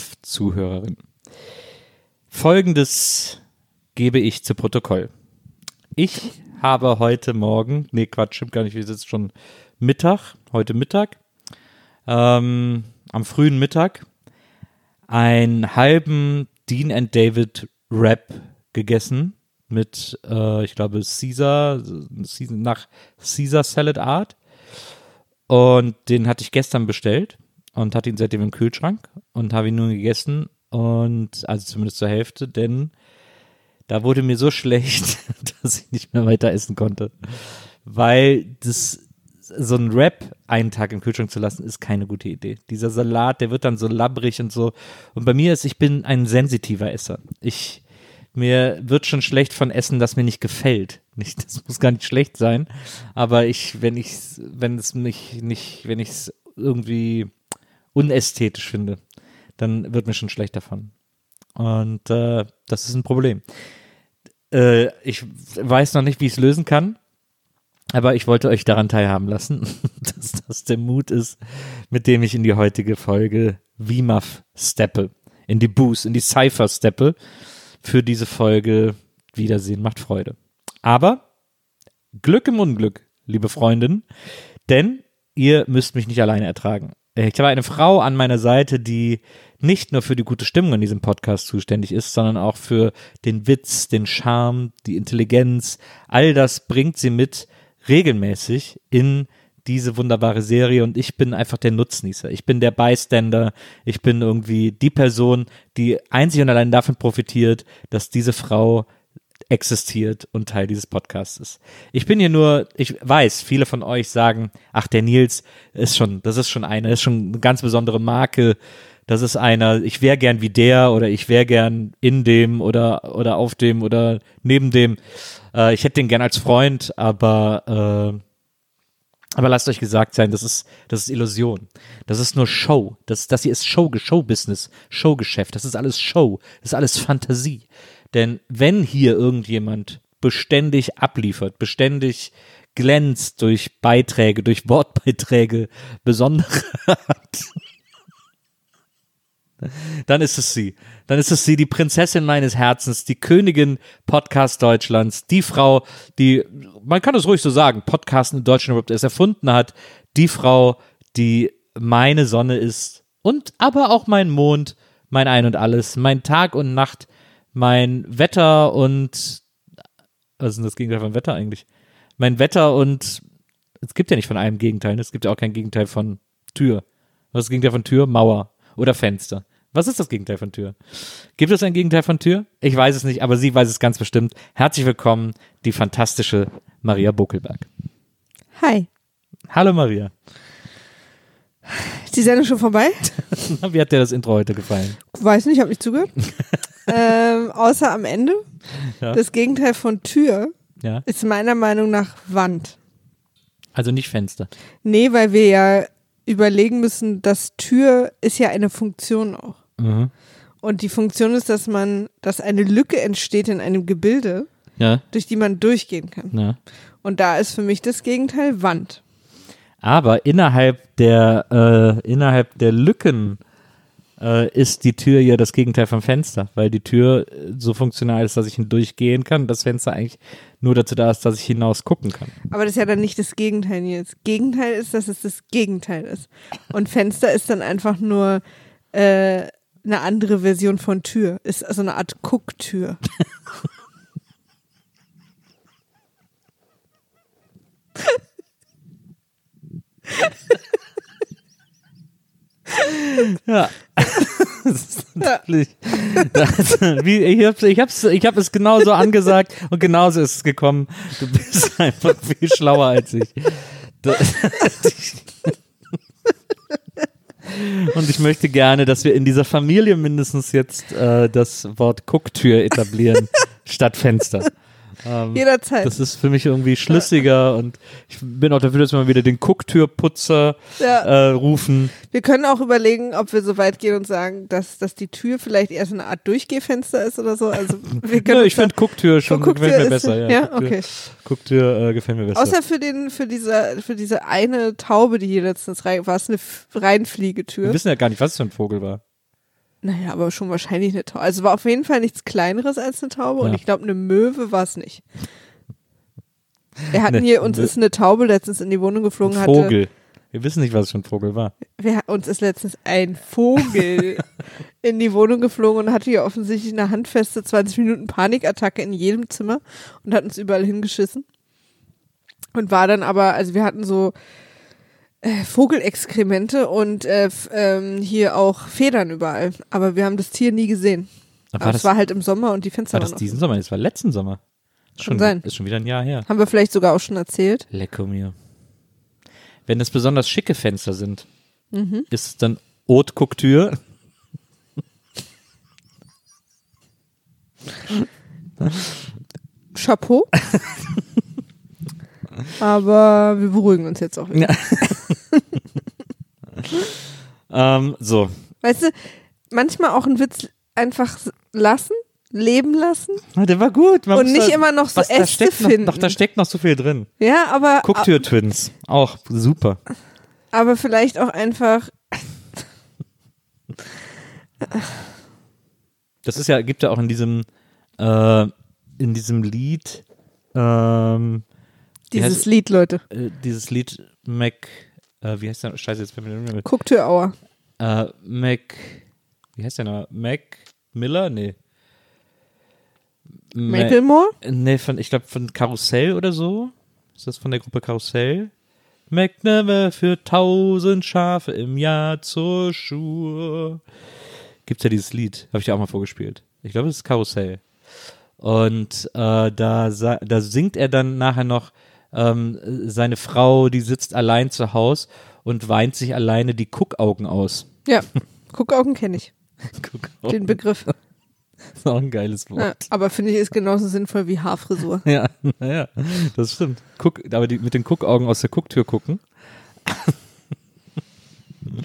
WIMAF-Zuhörerin. Folgendes gebe ich zu Protokoll. Ich habe heute Morgen, nee, Quatsch, stimmt gar nicht, wir sitzen schon Mittag, heute Mittag, ähm, am frühen Mittag, einen halben Dean and David Wrap gegessen mit, äh, ich glaube, Caesar, nach Caesar Salad Art. Und den hatte ich gestern bestellt und hatte ihn seitdem im Kühlschrank und habe ihn nun gegessen und also zumindest zur Hälfte, denn da wurde mir so schlecht, dass ich nicht mehr weiter essen konnte. Weil das so ein Wrap einen Tag im Kühlschrank zu lassen, ist keine gute Idee. Dieser Salat, der wird dann so labbrig und so. Und bei mir ist, ich bin ein sensitiver Esser. Ich, mir wird schon schlecht von Essen, das mir nicht gefällt. Nicht, das muss gar nicht schlecht sein. Aber ich, wenn ich, wenn es mich nicht, wenn ich es irgendwie unästhetisch finde, dann wird mir schon schlecht davon. Und äh, das ist ein Problem. Äh, ich weiß noch nicht, wie ich es lösen kann, aber ich wollte euch daran teilhaben lassen, dass das der Mut ist, mit dem ich in die heutige Folge WIMAF steppe, in die Boost, in die Cypher steppe, für diese Folge Wiedersehen macht Freude. Aber Glück im Unglück, liebe Freundin, denn ihr müsst mich nicht alleine ertragen. Ich habe eine Frau an meiner Seite, die nicht nur für die gute Stimmung in diesem Podcast zuständig ist, sondern auch für den Witz, den Charme, die Intelligenz. All das bringt sie mit regelmäßig in diese wunderbare Serie und ich bin einfach der Nutznießer. Ich bin der Bystander. Ich bin irgendwie die Person, die einzig und allein davon profitiert, dass diese Frau existiert und Teil dieses Podcasts ist. Ich bin hier nur, ich weiß, viele von euch sagen, ach, der Nils ist schon, das ist schon einer, ist schon eine ganz besondere Marke. Das ist einer, ich wäre gern wie der oder ich wäre gern in dem oder, oder auf dem oder neben dem. Äh, ich hätte den gern als Freund, aber, äh, aber lasst euch gesagt sein, das ist, das ist Illusion. Das ist nur Show. Das, das hier ist Show, Showbusiness, Showgeschäft. Das ist alles Show. Das ist alles Fantasie. Denn wenn hier irgendjemand beständig abliefert, beständig glänzt durch Beiträge, durch Wortbeiträge, besondere hat, dann ist es sie. Dann ist es sie, die Prinzessin meines Herzens, die Königin Podcast Deutschlands, die Frau, die, man kann es ruhig so sagen, Podcasten in Deutschland überhaupt erst erfunden hat, die Frau, die meine Sonne ist und aber auch mein Mond, mein Ein und Alles, mein Tag und Nacht, mein Wetter und was ist denn das Gegenteil von Wetter eigentlich? Mein Wetter und es gibt ja nicht von einem Gegenteil, ne? es gibt ja auch kein Gegenteil von Tür. Was ist das Gegenteil von Tür? Mauer oder Fenster. Was ist das Gegenteil von Tür? Gibt es ein Gegenteil von Tür? Ich weiß es nicht, aber sie weiß es ganz bestimmt. Herzlich willkommen, die fantastische Maria Buckelberg. Hi. Hallo Maria. Ist die Sendung schon vorbei? Wie hat dir das Intro heute gefallen? Weiß nicht, habe nicht zugehört. ähm, außer am Ende. Ja. Das Gegenteil von Tür Ja, ist meiner Meinung nach Wand. also nicht Fenster. Nee, weil wir ja überlegen müssen, dass Tür ist ja eine Funktion auch. Mhm. Und die Funktion ist, dass man, dass eine Lücke entsteht in einem Gebilde, Ja, durch die man durchgehen kann. ja. Und da ist für mich das Gegenteil Wand. Aber innerhalb der, äh, innerhalb der Lücken äh, ist die Tür ja das Gegenteil vom Fenster, weil die Tür äh, so funktional ist, dass ich hindurchgehen kann, das Fenster eigentlich nur dazu da ist, dass ich hinaus gucken kann. Aber das ist ja dann nicht das Gegenteil jetzt. Gegenteil ist, dass es das Gegenteil ist. Und Fenster ist dann einfach nur äh, eine andere Version von Tür. Ist also eine Art Gucktür. Ja. natürlich, das, wie, ich hab's, ich hab's, ich hab es genauso angesagt und genauso ist es gekommen. Du bist einfach viel schlauer als ich. Das, und ich möchte gerne, dass wir in dieser Familie mindestens jetzt äh, das Wort Gucktür etablieren statt Fenster. Ähm, Jederzeit. Das ist für mich irgendwie schlüssiger und ich bin auch dafür, dass wir mal wieder den Gucktürputzer Ja. äh, rufen. Wir können auch überlegen, ob wir so weit gehen und sagen, dass, dass die Tür vielleicht eher so eine Art Durchgehfenster ist oder so. Also wir können Ja, uns ich finde Gucktür schon Gucktür gefällt mir ist- besser. Ja, ja, okay. Gucktür äh, gefällt mir besser. Außer für den, für diese, für diese eine Taube, die hier letztens rein, war es eine F- wir Reinfliegetür. wissen ja gar nicht, was es für ein Vogel war. Naja, aber schon wahrscheinlich eine Taube. Also war auf jeden Fall nichts kleineres als eine Taube und Ja. ich glaube, eine Möwe war es nicht. Wir hatten Ne, hier, uns ne- ist eine Taube letztens in die Wohnung geflogen, Ein hatte, Vogel. Wir wissen nicht, was es für ein Vogel war. wir, uns ist letztens ein Vogel in die Wohnung geflogen und hatte hier offensichtlich eine handfeste 20 Minuten Panikattacke in jedem Zimmer und hat uns überall hingeschissen. Und war dann aber, also wir hatten so äh, Vogelexkremente und äh, ähm, hier auch Federn überall. Aber wir haben das Tier nie gesehen. War Aber das, es war halt im Sommer und die Fenster war waren das offen. diesen Sommer? Das war letzten Sommer. Ist schon, sein. Ist schon wieder ein Jahr her. Haben wir vielleicht sogar auch schon erzählt. Lecko mir. Wenn das besonders schicke Fenster sind, Mhm. ist es dann Haute Couture? Chapeau. Aber wir beruhigen uns jetzt auch wieder. Ähm, so. Weißt du, manchmal auch einen Witz einfach lassen, leben lassen Ah, Der war gut. Man und nicht da- immer noch so was, da Äste steckt finden. noch, doch, da steckt noch so viel drin. ja, aber, Couture Twins. Auch super. aber vielleicht auch einfach, Das ist ja, gibt ja auch in diesem, äh, in diesem Lied, ähm, dieses heißt- Lied, Leute. äh, dieses Lied Mac, äh, wie heißt der? Scheiße, jetzt fällt mir der Name. Gucktür Auer. Äh, Mac, wie heißt der noch? Mac Miller? Nee. Ma- Macklemore? Nee, von, ich glaube von Karussell oder so. Ist das von der Gruppe Karussell? McNamara für tausend Schafe im Jahr zur Schur. Gibt's ja dieses Lied, habe ich dir auch mal vorgespielt. Ich glaube, es ist Karussell. Und äh, da, da singt er dann nachher noch, ähm, seine Frau, die sitzt allein zu Haus und weint sich alleine die Guckaugen aus. Ja, Guckaugen kenne ich, Guckaugen. den Begriff. ist auch ein geiles Ja, Wort. aber finde ich, ist genauso sinnvoll wie Haarfrisur. Ja, naja, das stimmt. Guck, aber die, mit den Guckaugen aus der Gucktür gucken.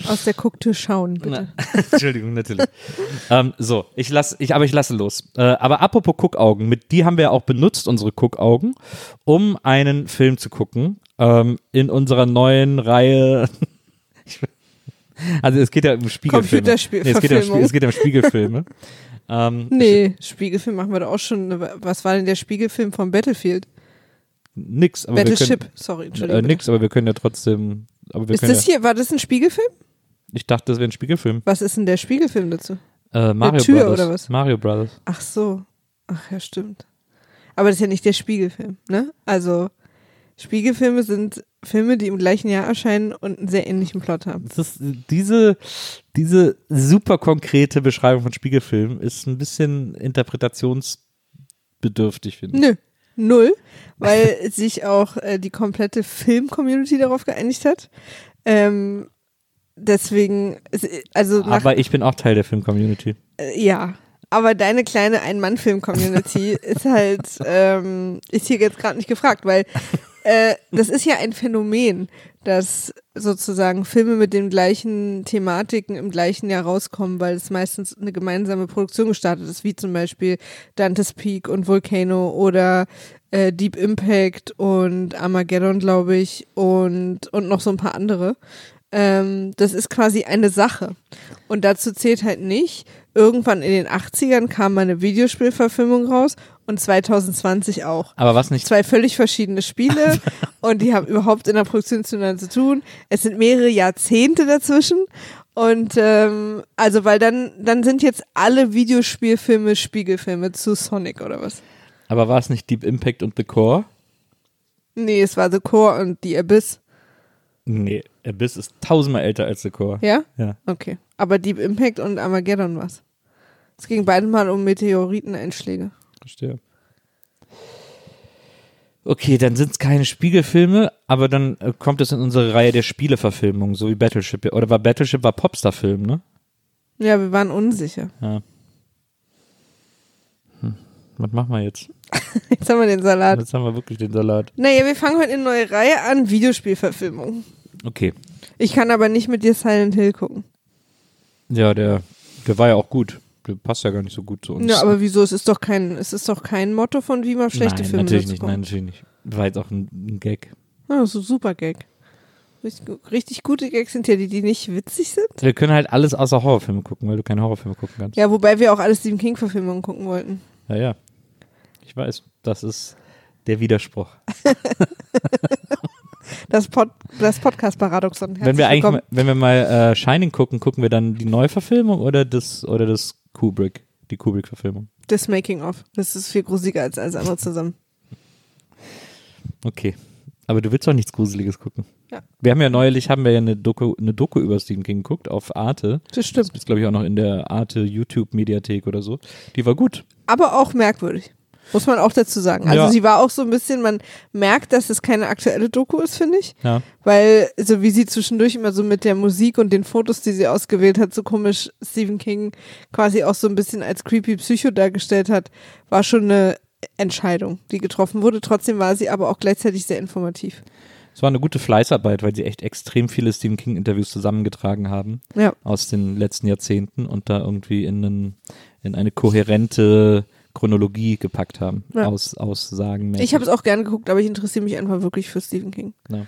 Aus der Gucktür schauen, bitte. Entschuldigung, natürlich. ähm, so, ich lasse, ich, aber ich lasse los. Äh, aber apropos Guckaugen, mit die haben wir auch benutzt, unsere Guckaugen, um einen Film zu gucken. Ähm, in unserer neuen Reihe. Also es geht ja um Spiegelfilme. Computerspiel- nee, es, geht ja um, es geht ja um Spiegelfilme. ähm, Nee, Spiegelfilm machen wir doch auch schon. Was war denn der Spiegelfilm von Battlefield? Nix, aber wir Battleship, können, sorry, Entschuldigung. äh, nix, aber wir können ja trotzdem. Aber wir Ist können das ja, hier, war das ein Spiegelfilm? ich dachte, das wäre ein Spiegelfilm. Was ist denn der Spiegelfilm dazu? Äh, Mario Tür Brothers. oder was? Mario Brothers. Ach so. Ach ja, stimmt. Aber das ist ja nicht der Spiegelfilm, ne? Also, Spiegelfilme sind Filme, die im gleichen Jahr erscheinen und einen sehr ähnlichen Plot haben. Das ist, diese, diese super konkrete Beschreibung von Spiegelfilmen ist ein bisschen interpretationsbedürftig, finde ich. Nö. Null, weil sich auch äh, die komplette Film-Community darauf geeinigt hat. Ähm, deswegen, also nach, Aber ich bin auch Teil der Film-Community. äh, ja. Aber deine kleine Ein-Mann-Film-Community ist halt, ähm, ist hier jetzt gerade nicht gefragt, weil äh, das ist ja ein Phänomen, dass sozusagen Filme mit den gleichen Thematiken im gleichen Jahr rauskommen, weil es meistens eine gemeinsame Produktion gestartet ist, wie zum Beispiel Dante's Peak und Volcano oder äh, Deep Impact und Armageddon, glaube ich, und, und noch so ein paar andere. Ähm, das ist quasi eine Sache. Und dazu zählt halt nicht, irgendwann in den 80ern kam mal eine Videospielverfilmung raus und 2020 auch. Aber was nicht, Zwei völlig verschiedene Spiele und die haben überhaupt in der Produktion zueinander zu tun. Es sind mehrere Jahrzehnte dazwischen und ähm, also weil dann dann sind jetzt alle Videospielfilme Spiegelfilme zu Sonic oder was? aber war es nicht Deep Impact und The Core? Nee, es war The Core und The Abyss. Nee, Abyss ist tausendmal älter als The Core. Ja? Ja. Okay. Aber Deep Impact und Armageddon was? Es ging beide mal um Meteoriteneinschläge. Verstehe. Okay, dann sind es keine Spiegelfilme, aber dann äh, kommt es in unsere Reihe der Spieleverfilmungen, so wie Battleship. Oder war Battleship war Popstar-Film, ne? Ja, wir waren unsicher. Ja. Hm. Was machen wir jetzt? Jetzt haben wir den Salat. Jetzt haben wir wirklich den Salat. Naja, wir fangen heute eine neue Reihe an, Videospielverfilmung. Okay. Ich kann aber nicht mit dir Silent Hill gucken. Ja, der, der war ja auch gut. Passt ja gar nicht so gut zu uns. Ja, aber wieso? Es ist doch kein, es ist doch kein Motto von wie man schlechte nein, Filme natürlich nicht. Nein, natürlich nicht. War jetzt auch ein, ein Gag. Ah, so super Gag. Richtig, richtig gute Gags sind ja die, die nicht witzig sind. Wir können halt alles außer Horrorfilme gucken, weil du keine Horrorfilme gucken kannst. Ja, wobei wir auch alle Stephen King Verfilmungen gucken wollten. Ja, ja. Ich weiß, das ist der Widerspruch. Das, Pod, das Podcast-Paradoxon. wenn wir eigentlich, mal, wenn wir mal äh, Shining gucken, gucken wir dann die Neuverfilmung oder das oder das Kubrick, die Kubrick-Verfilmung. Das Making-of. Das ist viel gruseliger als alles andere zusammen. Okay. Aber du willst doch nichts Gruseliges gucken. Ja. Wir haben ja neulich, haben wir ja eine Doku, eine Doku über Stephen King geguckt auf Arte. Das stimmt. Das ist, glaube ich, auch noch in der Arte YouTube-Mediathek oder so. Die war gut. Aber auch merkwürdig. Muss man auch dazu sagen. Also Ja. sie war auch so ein bisschen, man merkt, dass es keine aktuelle Doku ist, finde ich. Ja. Weil, so wie sie zwischendurch immer so mit der Musik und den Fotos, die sie ausgewählt hat, so komisch Stephen King quasi auch so ein bisschen als creepy Psycho dargestellt hat, war schon eine Entscheidung, die getroffen wurde. Trotzdem war sie aber auch gleichzeitig sehr informativ. Es war eine gute Fleißarbeit, weil sie echt extrem viele Stephen King-Interviews zusammengetragen haben Ja. aus den letzten Jahrzehnten und da irgendwie in, einen, in eine kohärente Chronologie gepackt haben. Ja. Aus, Aussagen. Ich habe es auch gern geguckt, aber ich interessiere mich einfach wirklich für Stephen King. Ja.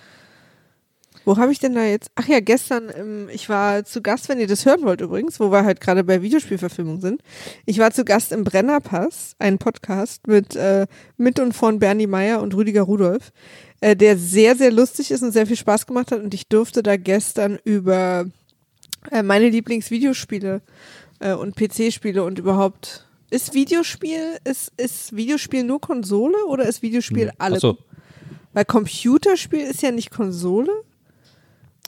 Wo habe ich denn da jetzt? Ach ja, gestern, ähm, ich war zu Gast, wenn ihr das hören wollt übrigens, wo wir halt gerade bei Videospielverfilmung sind. Ich war zu Gast im Brennerpass, ein Podcast mit, äh, mit und von Bernie Meyer und Rüdiger Rudolph, äh, der sehr, sehr lustig ist und sehr viel Spaß gemacht hat. Und ich durfte da gestern über äh, meine Lieblingsvideospiele äh, und PC-Spiele und überhaupt. Ist Videospiel, ist, ist Videospiel nur Konsole oder ist Videospiel alle? Achso, Weil Computerspiel ist ja nicht Konsole.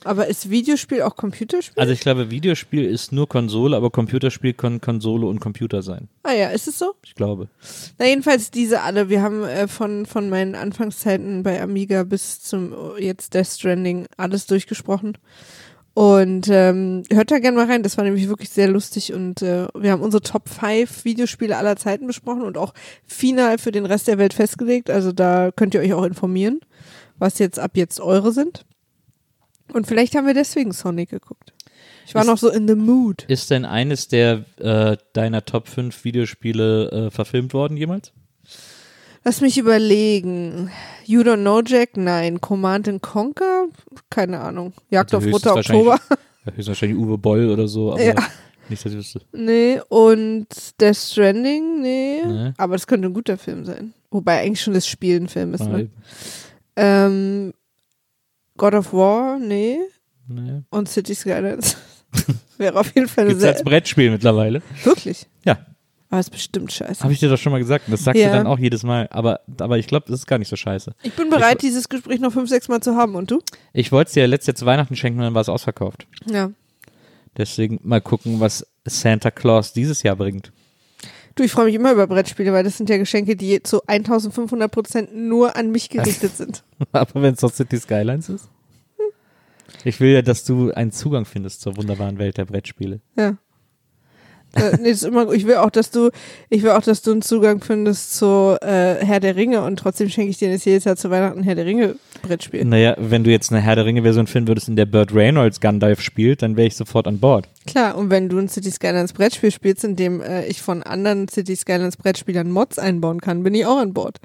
Aber ist Videospiel auch Computerspiel? also ich glaube, Videospiel ist nur Konsole, aber Computerspiel kann Konsole und Computer sein. ah ja, ist es so? Ich glaube. Na jedenfalls diese alle. Wir haben äh, von, von meinen Anfangszeiten bei Amiga bis zum äh, jetzt Death Stranding alles durchgesprochen. Und ähm, hört da gerne mal rein, das war nämlich wirklich sehr lustig und äh, wir haben unsere Top 5 Videospiele aller Zeiten besprochen und auch final für den Rest der Welt festgelegt. Also da könnt ihr euch auch informieren, was jetzt ab jetzt eure sind. Und vielleicht haben wir deswegen Sonic geguckt. Ich war Ist- noch so in the mood. Ist denn eines der äh, deiner Top 5 Videospiele äh, verfilmt worden jemals? Lass mich überlegen. You Don't Know Jack? Nein. Command and Conquer? Keine Ahnung. Jagd Also auf höchstwahrscheinlich- Oktober? Höchstwahrscheinlich Uwe Boll oder so, aber Ja. nicht, dass ich wüsste. Nee. Und Death Stranding? Nee. Nee. Aber das könnte ein guter Film sein. Wobei eigentlich schon das Spiel ein Film ist, ne? Ähm, God of War? Nee. nee. Und City Skylines? Wäre auf jeden Fall eine Gibt's als sehr... Brettspiel mittlerweile? Wirklich? Ja. Aber ist bestimmt scheiße. Habe ich dir doch schon mal gesagt. und Das sagst Ja. du dann auch jedes Mal. Aber, aber ich glaube, das ist gar nicht so scheiße. Ich bin bereit, dieses Gespräch noch fünf, sechs Mal zu haben. Und du? Ich wollte es dir letztes Jahr zu Weihnachten schenken und dann war es ausverkauft. Ja. Deswegen mal gucken, was Santa Claus dieses Jahr bringt. Du, ich freue mich immer über Brettspiele, weil das sind ja Geschenke, die zu 1500 Prozent nur an mich gerichtet sind. aber wenn es doch City Skylines ist? Ich will ja, dass du einen Zugang findest zur wunderbaren Welt der Brettspiele. Ja. Äh, nee, ist immer, ich will auch, dass du, ich will auch, dass du einen Zugang findest zu äh, Herr der Ringe und trotzdem schenke ich dir jetzt jedes Jahr zu Weihnachten Herr der Ringe Brettspiel. Naja, wenn du jetzt eine Herr der Ringe-Version finden würdest, in der Burt Reynolds Gandalf spielt, dann wäre ich sofort an Bord. Klar, und wenn du ein City Skylines Brettspiel spielst, in dem äh, ich von anderen City Skylines Brettspielern Mods einbauen kann, bin ich auch an Bord.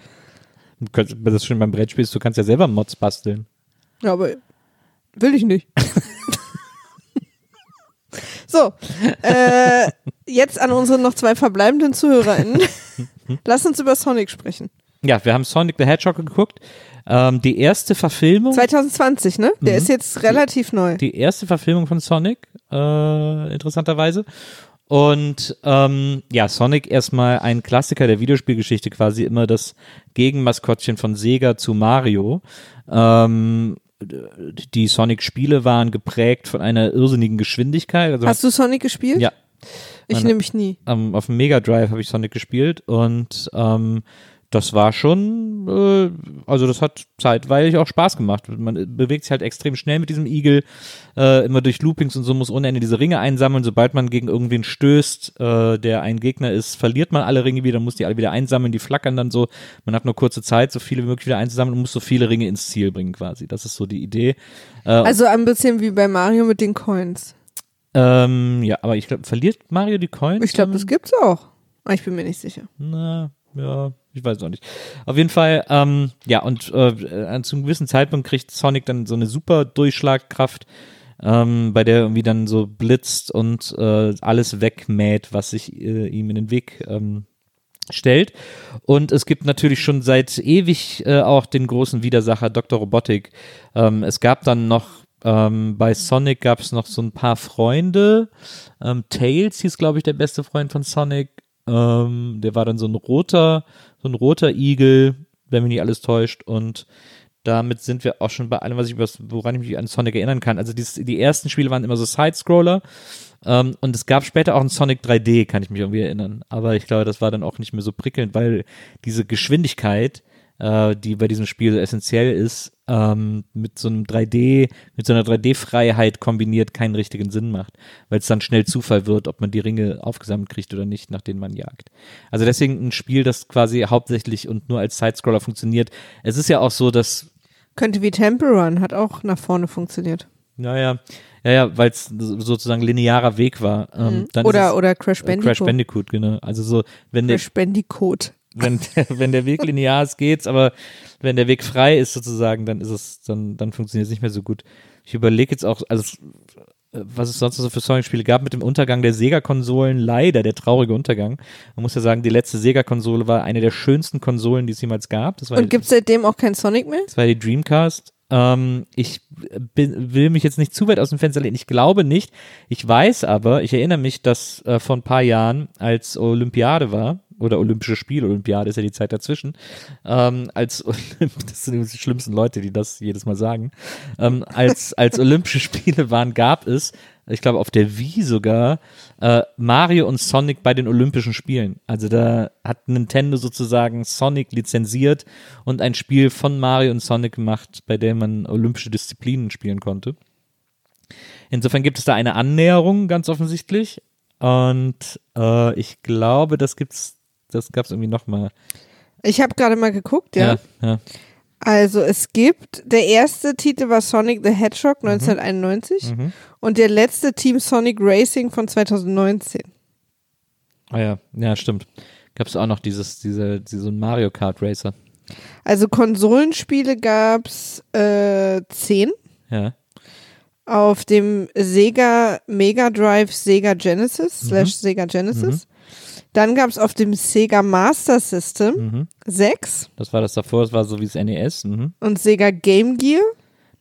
Du kannst, das ist schon beim Brettspiel, du kannst ja selber Mods basteln. Ja, aber will ich nicht. so, äh, jetzt an unsere noch zwei verbleibenden ZuhörerInnen. Lass uns über Sonic sprechen. Ja, wir haben Sonic the Hedgehog geguckt. Ähm, die erste Verfilmung, 2020, ne? Der Mhm. ist jetzt relativ neu. die erste Verfilmung von Sonic, äh, interessanterweise. Und ähm, ja, Sonic erstmal ein Klassiker der Videospielgeschichte, quasi immer das Gegenmaskottchen von Sega zu Mario. Ähm, die Sonic-Spiele waren geprägt von einer irrsinnigen Geschwindigkeit. Also Hast du Sonic gespielt? ja, Ich nämlich nie. ähm, auf dem Mega Drive habe ich Sonic gespielt und ähm, das war schon, äh, also das hat zeitweilig auch Spaß gemacht. Man bewegt sich halt extrem schnell mit diesem Igel, äh, immer durch Loopings und so muss ohne Ende diese Ringe einsammeln. Sobald man gegen irgendwen stößt, äh, der ein Gegner ist, verliert man alle Ringe wieder, muss die alle wieder einsammeln, die flackern dann so. Man hat nur kurze Zeit, so viele wie möglich wieder einzusammeln und muss so viele Ringe ins Ziel bringen quasi. Das ist so die Idee. Äh, Also ein bisschen wie bei Mario mit den Coins. ähm, ja, aber ich glaube, verliert Mario die Coins? Ich glaube, das gibt's auch. Ich bin mir nicht sicher. Na, ja, ich weiß auch nicht. Auf jeden Fall, ähm, ja, und äh, zu einem gewissen Zeitpunkt kriegt Sonic dann so eine super Durchschlagkraft, ähm, bei der irgendwie dann so blitzt und äh, alles wegmäht, was sich äh, ihm in den Weg ähm, stellt. Und es gibt natürlich schon seit ewig äh, auch den großen Widersacher Dr. Robotik. Ähm, es gab dann noch ähm, bei Sonic gab es noch so ein paar Freunde. Ähm, Tails hieß, glaube ich, der beste Freund von Sonic. Ähm, der war dann so ein roter, so ein roter Igel, wenn mich nicht alles täuscht. Und damit sind wir auch schon bei allem, was ich woran ich mich an Sonic erinnern kann. Also dieses, die ersten Spiele waren immer so Side-Scroller. Ähm, und es gab später auch ein Sonic 3D, kann ich mich irgendwie erinnern. Aber ich glaube, das war dann auch nicht mehr so prickelnd, weil diese Geschwindigkeit, äh, die bei diesem Spiel essentiell ist, ähm, mit so einem 3D, mit so einer 3D-Freiheit kombiniert keinen richtigen Sinn macht, weil es dann schnell Zufall wird, ob man die Ringe aufgesammelt kriegt oder nicht, nach denen man jagt. Also deswegen ein Spiel, das quasi hauptsächlich und nur als Sidescroller funktioniert. Es ist ja auch so, dass Könnte wie Temple Run, hat auch nach vorne funktioniert. naja, ja, ja, weil es sozusagen linearer Weg war. Ähm, ist oder, oder Crash Bandicoot. Crash Bandicoot, genau. Also so, wenn Crash Bandicoot. Wenn, der, wenn der Weg linear ist, geht's, aber wenn der Weg frei ist sozusagen, dann ist es, dann, dann funktioniert es nicht mehr so gut. Ich überlege jetzt auch, also äh, was es sonst noch so für Sonic-Spiele gab mit dem Untergang der Sega-Konsolen, leider der traurige Untergang. Man muss ja sagen, die letzte Sega-Konsole war eine der schönsten Konsolen, die es jemals gab. Und gibt's seitdem auch kein Sonic mehr? das war die Dreamcast. Ähm, ich bin, will mich jetzt nicht zu weit aus dem Fenster lehnen. Ich glaube nicht. Ich weiß aber, ich erinnere mich, dass äh, vor ein paar Jahren, als Olympiade war, oder Olympische Spiele, Olympiade ist ja die Zeit dazwischen, ähm, als das sind die schlimmsten Leute, die das jedes Mal sagen, ähm, als, als Olympische Spiele waren, gab es, ich glaube auf der Wii sogar, äh, Mario und Sonic bei den Olympischen Spielen. Also da hat Nintendo sozusagen Sonic lizenziert und ein Spiel von Mario und Sonic gemacht, bei dem man olympische Disziplinen spielen konnte. Insofern gibt es da eine Annäherung, ganz offensichtlich. Und äh, ich glaube, das gibt's, das gab's irgendwie nochmal. Ich habe gerade mal geguckt, ja. ja. ja. Also es gibt, der erste Titel war Sonic the Hedgehog 1991 Mhm. und der letzte Team Sonic Racing von 2019. Ah ja, ja, stimmt. Gab es auch noch dieses, diese, diese Mario Kart Racer. Also Konsolenspiele gab's äh, 10 Ja. auf dem Sega Mega Drive Sega Genesis Mhm. slash Sega Genesis. Dann gab's auf dem Sega Master System Mhm. 6 Das war das davor, das war so wie das NES. Mhm. und Sega Game Gear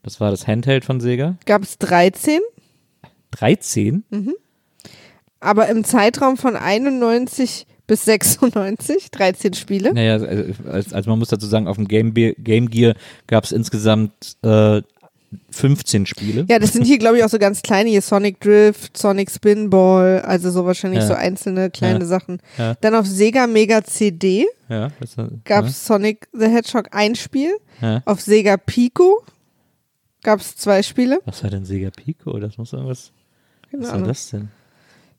Das war das Handheld von Sega. gab's 13. 13? Aber im Zeitraum von 91 bis 96, 13 Spiele. Naja, also, also man muss dazu sagen, auf dem Game, Be- Game Gear gab es insgesamt äh, 15 Spiele. Ja, das sind hier, glaube ich, auch so ganz kleine hier. Sonic Drift, Sonic Spinball, also so wahrscheinlich Ja. so einzelne kleine Ja. Sachen. Ja. Dann auf Sega Mega CD Ja, gab es Sonic the Hedgehog ein Spiel. Auf Sega Pico gab es zwei Spiele. Was war denn Sega Pico? Das muss irgendwas. Keine Was war das denn?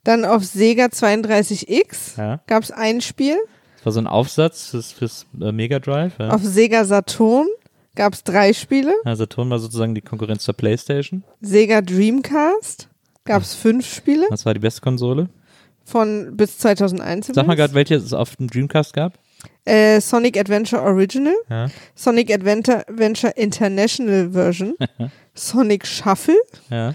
Dann auf Sega 32X Ja. gab es ein Spiel. Das war so ein Aufsatz fürs, fürs äh, Mega Drive. Auf Sega Saturn gab es drei Spiele. ja, Saturn war sozusagen die Konkurrenz zur Playstation. Sega Dreamcast gab es fünf Spiele Was war die beste Konsole? von bis 2001. Sag mal gerade, welche es auf dem Dreamcast gab. Äh, Sonic Adventure Original, Ja. Sonic Adventure, Adventure International Version, Sonic Shuffle, Ja,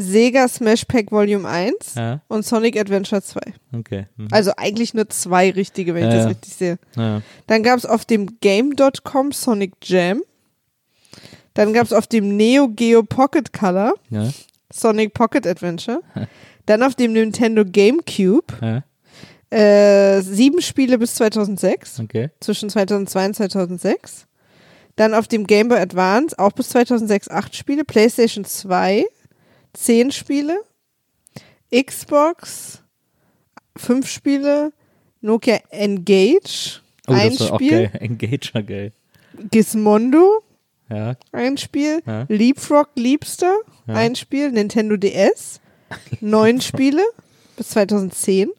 Sega Smash Pack Volume 1 ja, und Sonic Adventure 2. okay. Mhm. Also eigentlich nur zwei richtige, wenn ich Ja, das ja. richtig sehe. Dann gab es auf dem Game.com Sonic Jam. Dann gab es auf dem Neo Geo Pocket Color Sonic Pocket Adventure. Dann auf dem Nintendo GameCube äh, sieben Spiele bis 2006. okay. zwischen 2002 und 2006. Dann auf dem Game Boy Advance auch bis 2006 acht Spiele. PlayStation 2 zehn Spiele. Xbox fünf Spiele. Nokia Engage Oh, ein das war Spiel. geil. Engager geil. Gizmondo, Ja. ein Spiel. Ja. Leapfrog Leapster, ein Spiel. Nintendo DS, neun Spiele bis 2010.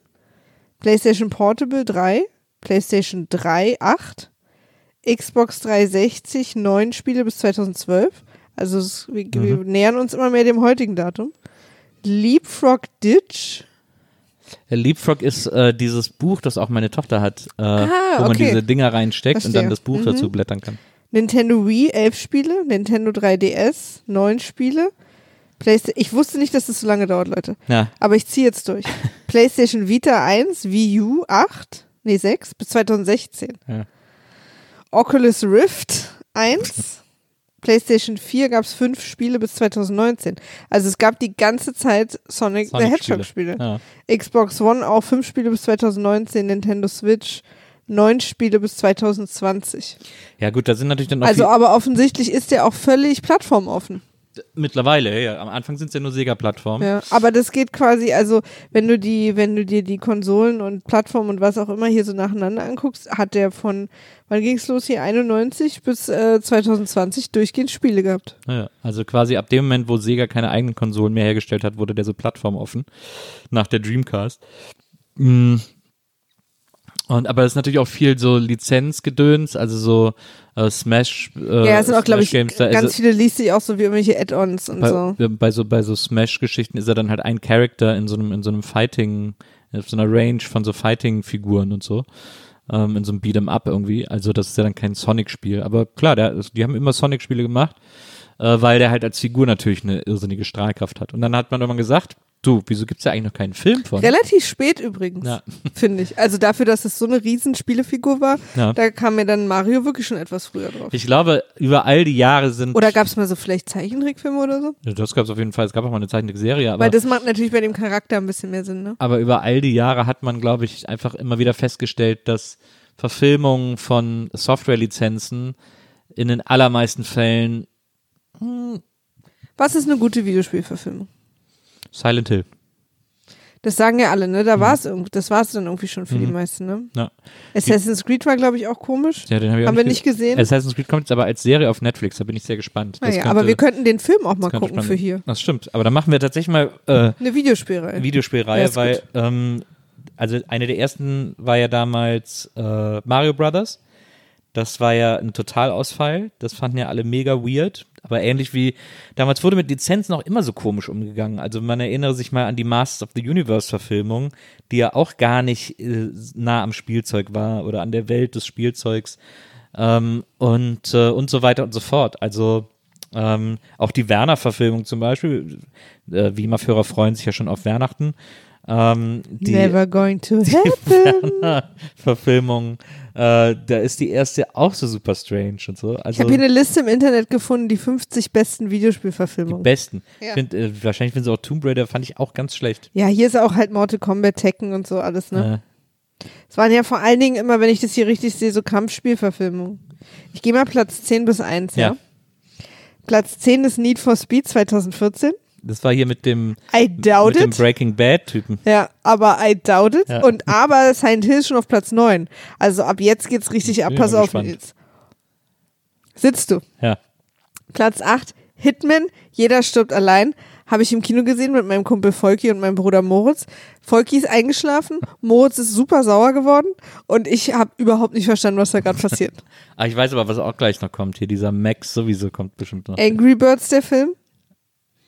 PlayStation Portable 3, PlayStation 3, 8. Xbox 360, neun Spiele bis 2012. Also es, wir, wir Mhm. nähern uns immer mehr dem heutigen Datum. Leapfrog Ditch, Leapfrog ist äh, dieses Buch, das auch meine Tochter hat, äh, wo man Ah, okay. diese Dinger reinsteckt und Verstehe. dann das Buch Mhm. dazu blättern kann. Nintendo Wii, elf Spiele, Nintendo 3DS, neun Spiele. Playsta ich wusste nicht, dass das so lange dauert, Leute. Ja. Aber ich ziehe jetzt durch. PlayStation Vita 1, Wii U 8, nee 6 bis 2016. Ja. Oculus Rift 1. PlayStation 4 gab es fünf Spiele bis 2019. Also es gab die ganze Zeit Sonic, the Sonic-Spiele. Hedgehog Spiele. Ja. Xbox One auch fünf Spiele bis 2019, Nintendo Switch neun Spiele bis 2020. ja, gut, da sind natürlich dann noch Also aber offensichtlich ist der auch völlig plattformoffen. Mittlerweile, ja. Am Anfang sind es ja nur Sega-Plattformen. Ja, aber das geht quasi, also wenn du die, wenn du dir die Konsolen und Plattformen und was auch immer hier so nacheinander anguckst, hat der von, wann ging's los hier, 91 bis äh, 2020 durchgehend Spiele gehabt. Ja, also quasi ab dem Moment, wo Sega keine eigenen Konsolen mehr hergestellt hat, wurde der so plattformoffen nach der Dreamcast. Mm. Und aber es ist natürlich auch viel so Lizenzgedöns, also so äh, Smash. Äh, ja, es sind auch, glaube ich, Games, ganz ist, viele liest sich auch so wie irgendwelche Add-ons und bei, so. bei so bei so Smash-Geschichten ist er dann halt ein Charakter in so einem in so einem Fighting, in so einer Range von so Fighting-Figuren und so. Ähm, in so einem Beat'em Up irgendwie. Also das ist ja dann kein Sonic-Spiel. Aber klar, der, die haben immer Sonic-Spiele gemacht, äh, weil der halt als Figur natürlich eine irrsinnige Strahlkraft hat. Und dann hat man irgendwann gesagt, du, wieso gibt's ja eigentlich noch keinen Film von? Relativ spät übrigens, Ja. finde ich. Also dafür, dass es so eine riesen Spielefigur war, Ja. da kam mir dann Mario wirklich schon etwas früher drauf. Ich glaube, über all die Jahre sind. Oder gab es mal so vielleicht Zeichentrickfilme oder so? Ja, das gab es auf jeden Fall. Es gab auch mal eine Zeichentrickserie, aber. Weil das macht natürlich bei dem Charakter ein bisschen mehr Sinn, ne? Aber über all die Jahre hat man, glaube ich, einfach immer wieder festgestellt, dass Verfilmungen von Softwarelizenzen in den allermeisten Fällen Was ist eine gute Videospielverfilmung? Silent Hill. Das sagen ja alle, ne? Da war es irgendwie, das war es dann irgendwie schon für die Mhm. meisten, ne? Ja. Assassin's Creed war, glaube ich, auch komisch. Ja, den hab ich Haben wir nicht gesehen? Assassin's Creed kommt jetzt aber als Serie auf Netflix, da bin ich sehr gespannt. Naja, könnte- aber wir könnten den Film auch mal gucken für hier. Das stimmt. Aber dann machen wir tatsächlich mal äh, Eine Videospielreihe. Videospielreihe, Ja, weil ähm, also eine der ersten war ja damals äh, Mario Brothers. Das war ja ein Totalausfall. Das fanden ja alle mega weird. Aber ähnlich wie damals wurde mit Lizenzen auch immer so komisch umgegangen. Also man erinnere sich mal an die Masters of the Universe Verfilmung, die ja auch gar nicht äh, nah am Spielzeug war oder an der Welt des Spielzeugs ähm, und äh, und so weiter und so fort. Also ähm, auch die Werner-Verfilmung zum Beispiel, äh, wie immer Führer freuen sich ja schon auf Weihnachten. Ähm, die Never going to happen. Verfilmung, äh, da ist die erste auch so super strange und so. Ich Also habe hier eine Liste im Internet gefunden, die 50 besten die Videospielverfilmungen. besten. Ja. Find, äh, wahrscheinlich finden sie auch Tomb Raider, fand ich auch ganz schlecht. Ja, hier ist auch halt Mortal Kombat, Tekken und so alles, ne? Es waren ja vor allen Dingen immer, wenn ich das hier richtig sehe, so Kampfspielverfilmungen. Ich gehe mal Platz 10 bis 1, ja? Ja. Platz 10 ist Need for Speed 2014. das war hier mit dem, I doubt mit dem it. Breaking Bad Typen. Ja, aber I doubt it. Ja. Und aber Silent Hill ist schon auf Platz 9. Also ab jetzt geht's richtig ab. Pass auf. Nils. Sitzt du. Ja. Platz 8, Hitman, jeder stirbt allein. Habe ich im Kino gesehen mit meinem Kumpel Volki und meinem Bruder Moritz. Volki ist eingeschlafen, Moritz ist super sauer geworden und ich habe überhaupt nicht verstanden, was da gerade passiert. Ah, ich weiß aber, was auch gleich noch kommt. Hier dieser Max sowieso kommt bestimmt noch. Angry Birds, der Film.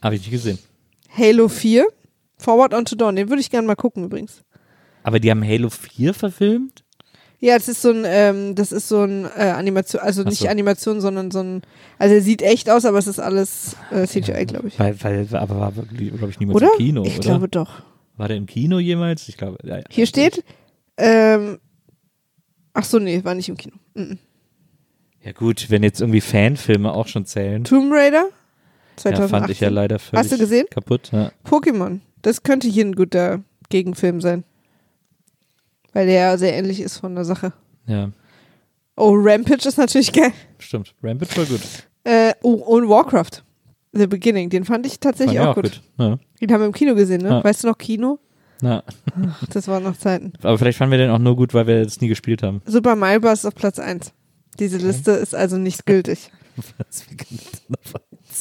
Habe ich nicht gesehen. Halo 4, Forward Onto Dawn, den würde ich gerne mal gucken übrigens. Aber die haben Halo 4 verfilmt? Ja, das ist so ein, ähm, das ist so ein äh, Animation, also Ach nicht so. Animation, sondern so ein, also er sieht echt aus, aber es ist alles äh, CGI, glaube ich. Weil, weil, aber war, glaube ich, niemals Oder? im Kino, ich oder? glaube doch. war der im Kino jemals? Ich glaube, ja, ja. Hier steht, ähm, ach so, nee, war nicht im Kino. Mhm. Ja gut, wenn jetzt irgendwie Fanfilme auch schon zählen. Tomb Raider, Ja, 2018. fand ich ja leider völlig Hast du gesehen? kaputt. Ja. Pokémon, das könnte hier ein guter Gegenfilm sein. Weil der ja sehr ähnlich ist von der Sache. ja, Oh, Rampage ist natürlich geil. stimmt. Rampage war gut. Äh, oh, und Warcraft. The Beginning, den fand ich Fand tatsächlich ich auch, auch gut. gut. Ja. Den haben wir im Kino gesehen, ne? Ja. Weißt du noch Kino? Na, Das waren noch Zeiten. aber vielleicht fanden wir den auch nur gut, weil wir das nie gespielt haben. Super Mario Bros. auf Platz 1. Diese Liste ist also nicht gültig. Was,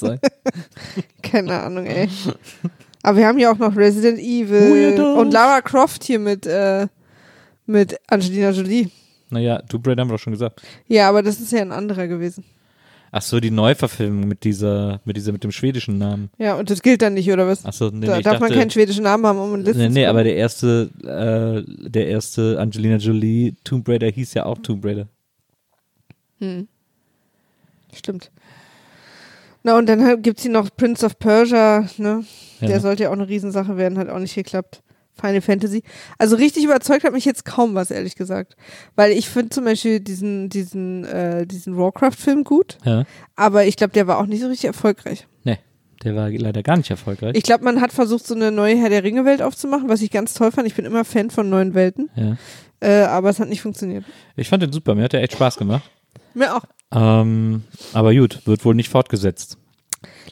sein? Keine Ahnung, ey. Aber wir haben ja auch noch Resident Evil und Lara Croft hier mit, äh, mit Angelina Jolie. naja, Tomb Raider haben wir doch schon gesagt. Ja, aber das ist ja ein anderer gewesen. Ach so, die Neuverfilmung mit dieser, mit dieser, mit dem schwedischen Namen. Ja, und das gilt dann nicht, oder was? Ach so, nee, da nee, darf dachte, man keinen schwedischen Namen haben, um eine Liste Nee, nee, aber der erste, äh, der erste Angelina Jolie Tomb Raider hieß ja auch Tomb Raider. Hm. Stimmt. Na, und dann halt gibt's hier noch Prince of Persia, ne? Ja. Der sollte ja auch eine Riesensache werden, hat auch nicht geklappt. Final Fantasy. Also richtig überzeugt hat mich jetzt kaum was, ehrlich gesagt. Weil ich finde zum Beispiel diesen, diesen, äh, diesen Warcraft-Film gut, Ja. aber ich glaube, der war auch nicht so richtig erfolgreich. Nee, der war leider gar nicht erfolgreich. Ich glaube, man hat versucht, so eine neue Herr der Ringe-Welt aufzumachen, was ich ganz toll fand. Ich bin immer Fan von neuen Welten, ja. äh, aber es hat nicht funktioniert. Ich fand den super, mir hat der echt Spaß gemacht. Mir auch. Ähm, aber gut, wird wohl nicht fortgesetzt.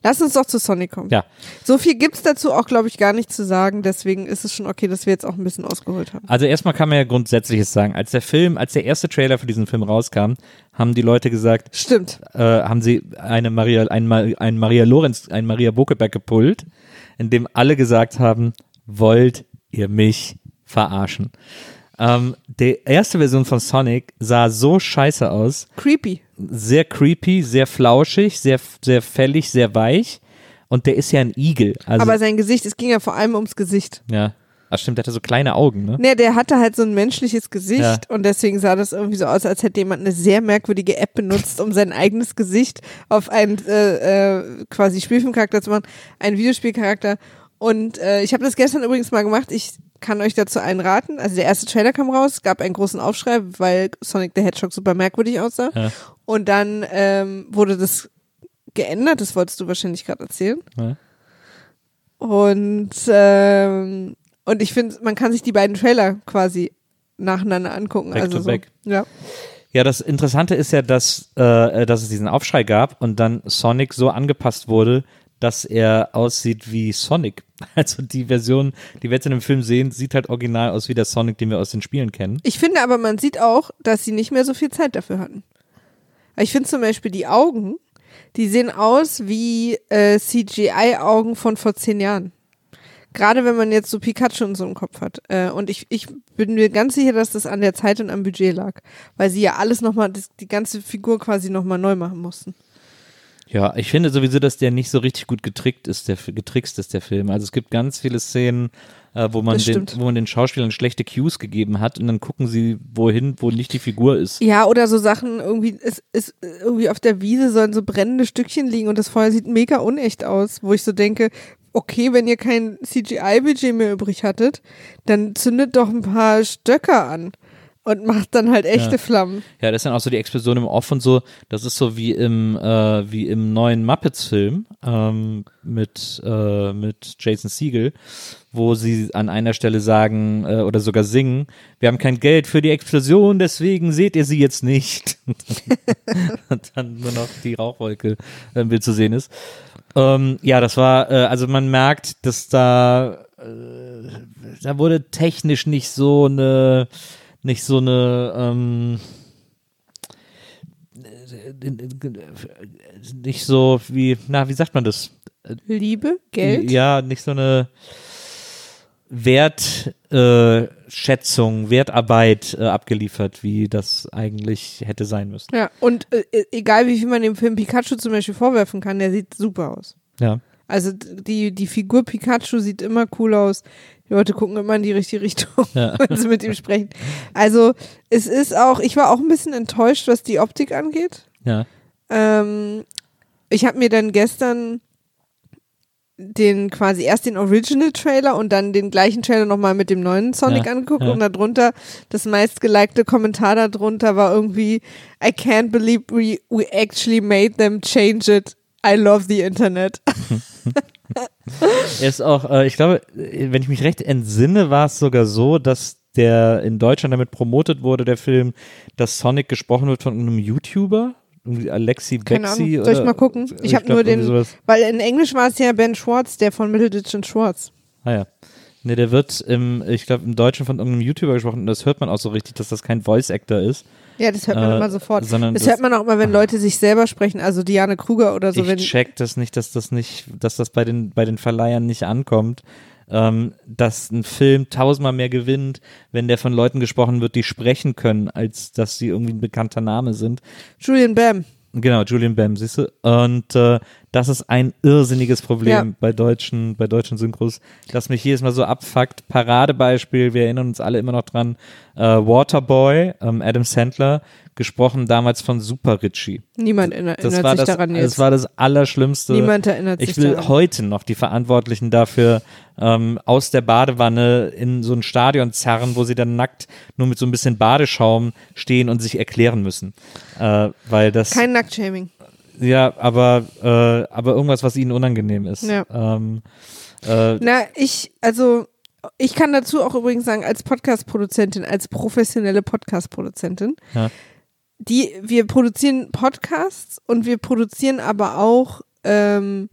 Lass uns doch zu Sonic kommen. Ja. So viel gibt's dazu auch, glaube ich, gar nicht zu sagen. Deswegen ist es schon okay, dass wir jetzt auch ein bisschen ausgeholt haben. Also erstmal kann man ja Grundsätzliches sagen. Als der Film, als der erste Trailer für diesen Film rauskam, haben die Leute gesagt, Stimmt. äh, haben sie eine Maria, ein, ein Maria Lorenz, ein Maria Bokeberg gepullt, in dem alle gesagt haben, wollt ihr mich verarschen? Ähm, die erste Version von Sonic sah so scheiße aus, Creepy. sehr creepy, sehr flauschig, sehr, sehr fällig, sehr weich. Und der ist ja ein Igel. Also, aber sein Gesicht, es ging ja vor allem ums Gesicht. ja. Ach stimmt, der hatte so kleine Augen, ne? Ne, der hatte halt so ein menschliches Gesicht Ja. und deswegen sah das irgendwie so aus, als hätte jemand eine sehr merkwürdige App benutzt, um sein eigenes Gesicht auf einen äh, äh, quasi Spielfilmcharakter zu machen, einen Videospielcharakter. Und äh, ich habe das gestern übrigens mal gemacht. Ich kann euch dazu einen raten. Also der erste Trailer kam raus, es gab einen großen Aufschrei, weil Sonic the Hedgehog super merkwürdig aussah. Ja. Und dann ähm, wurde das geändert. Das wolltest du wahrscheinlich gerade erzählen. Ja. Und, ähm, und ich finde, man kann sich die beiden Trailer quasi nacheinander angucken. Back also to so. back. Ja. Ja, das Interessante ist ja, dass, äh, dass es diesen Aufschrei gab und dann Sonic so angepasst wurde, dass er aussieht wie Sonic. Also die Version, die wir jetzt in dem Film sehen, sieht halt original aus wie der Sonic, den wir aus den Spielen kennen. Ich finde aber, man sieht auch, dass sie nicht mehr so viel Zeit dafür hatten. Ich finde zum Beispiel die Augen, die sehen aus wie äh, CGI-Augen von vor zehn Jahren. Gerade wenn man jetzt so Pikachu und so im Kopf hat. Äh, und ich, ich bin mir ganz sicher, dass das an der Zeit und am Budget lag. Weil sie ja alles nochmal, die ganze Figur quasi nochmal neu machen mussten. Ja, ich finde sowieso, dass der nicht so richtig gut getrickt ist, der getrickst ist, der Film. Also es gibt ganz viele Szenen, äh, wo man den, wo man den Schauspielern schlechte Cues gegeben hat und dann gucken sie wohin, wo nicht die Figur ist. Ja, oder so Sachen, irgendwie, es ist irgendwie auf der Wiese sollen so brennende Stückchen liegen und das Feuer sieht mega unecht aus, wo ich so denke, okay, wenn ihr kein CGI-Budget mehr übrig hattet, dann zündet doch ein paar Stöcker an und macht dann halt echte Ja. Flammen. Ja, das ist dann auch so die Explosion im Off und so. Das ist so wie im, äh, wie im neuen Muppets-Film ähm, mit, äh, mit Jason Siegel, wo sie an einer Stelle sagen äh, oder sogar singen, wir haben kein Geld für die Explosion, deswegen seht ihr sie jetzt nicht. und dann nur noch die Rauchwolke äh, im Bild zu sehen ist. Ähm, ja, das war, äh, also man merkt, dass da, äh, da wurde technisch nicht so eine, nicht so eine, ähm, nicht so wie, na, wie sagt man das? Liebe, Geld. Ja, nicht so eine Wertschätzung, äh, Wertarbeit äh, abgeliefert, wie das eigentlich hätte sein müssen. Ja, und äh, egal wie viel man dem Film Pikachu zum Beispiel vorwerfen kann, der sieht super aus. Ja. Also die, die Figur Pikachu sieht immer cool aus. Die Leute gucken immer in die richtige Richtung, Ja. wenn sie mit ihm sprechen. Also es ist auch, ich war auch ein bisschen enttäuscht, was die Optik angeht. Ja. Ähm, ich habe mir dann gestern den quasi erst den Original-Trailer und dann den gleichen Trailer nochmal mit dem neuen Sonic Ja, angeguckt ja. und darunter, das meistgelikte Kommentar darunter war irgendwie I can't believe we, we actually made them change it. I love the Internet. Ist auch, äh, ich glaube, wenn ich mich recht entsinne, war es sogar so, dass der in Deutschland damit promotet wurde, der Film, dass Sonic gesprochen wird von einem YouTuber, Alexi Bexi. Soll ich mal gucken? Ich habe glaub, nur den, sowas. weil in Englisch war es ja Ben Schwartz, der von Middleditch und Schwartz. Ah ja. Ne, der wird im, ich glaube, im Deutschen von irgendeinem YouTuber gesprochen und das hört man auch so richtig, dass das kein Voice Actor ist. Ja, das hört man Äh, immer sofort. sondern Das, das- hört man auch immer, wenn Leute sich selber sprechen, also Diane Kruger oder so. ich wenn, check das nicht, dass das nicht, dass das bei den, bei den Verleihern nicht ankommt. Ähm, dass ein Film tausendmal mehr gewinnt, wenn der von Leuten gesprochen wird, die sprechen können, als dass sie irgendwie ein bekannter Name sind. Julian Bam. Genau, Julian Bam, siehst du? Und äh, das ist ein irrsinniges Problem Ja. bei deutschen, bei deutschen Synchros, das mich jedes Mal so abfuckt. Paradebeispiel, wir erinnern uns alle immer noch dran, äh, Waterboy, ähm, Adam Sandler, gesprochen damals von Super Richie. Niemand erinnert, Das sich das, daran jetzt. das war das Allerschlimmste. Niemand erinnert ich sich will daran. heute noch die Verantwortlichen dafür ähm, aus der Badewanne in so ein Stadion zerren, wo sie dann nackt nur mit so ein bisschen Badeschaum stehen und sich erklären müssen. Äh, weil das Kein Nacktshaming. Ja, aber, äh, aber irgendwas, was ihnen unangenehm ist. Ja. Ähm, äh, Na, ich, also, ich kann dazu auch übrigens sagen, als Podcast-Produzentin, als professionelle Podcast-Produzentin, Ja. die, wir produzieren Podcasts und wir produzieren aber auch ähm,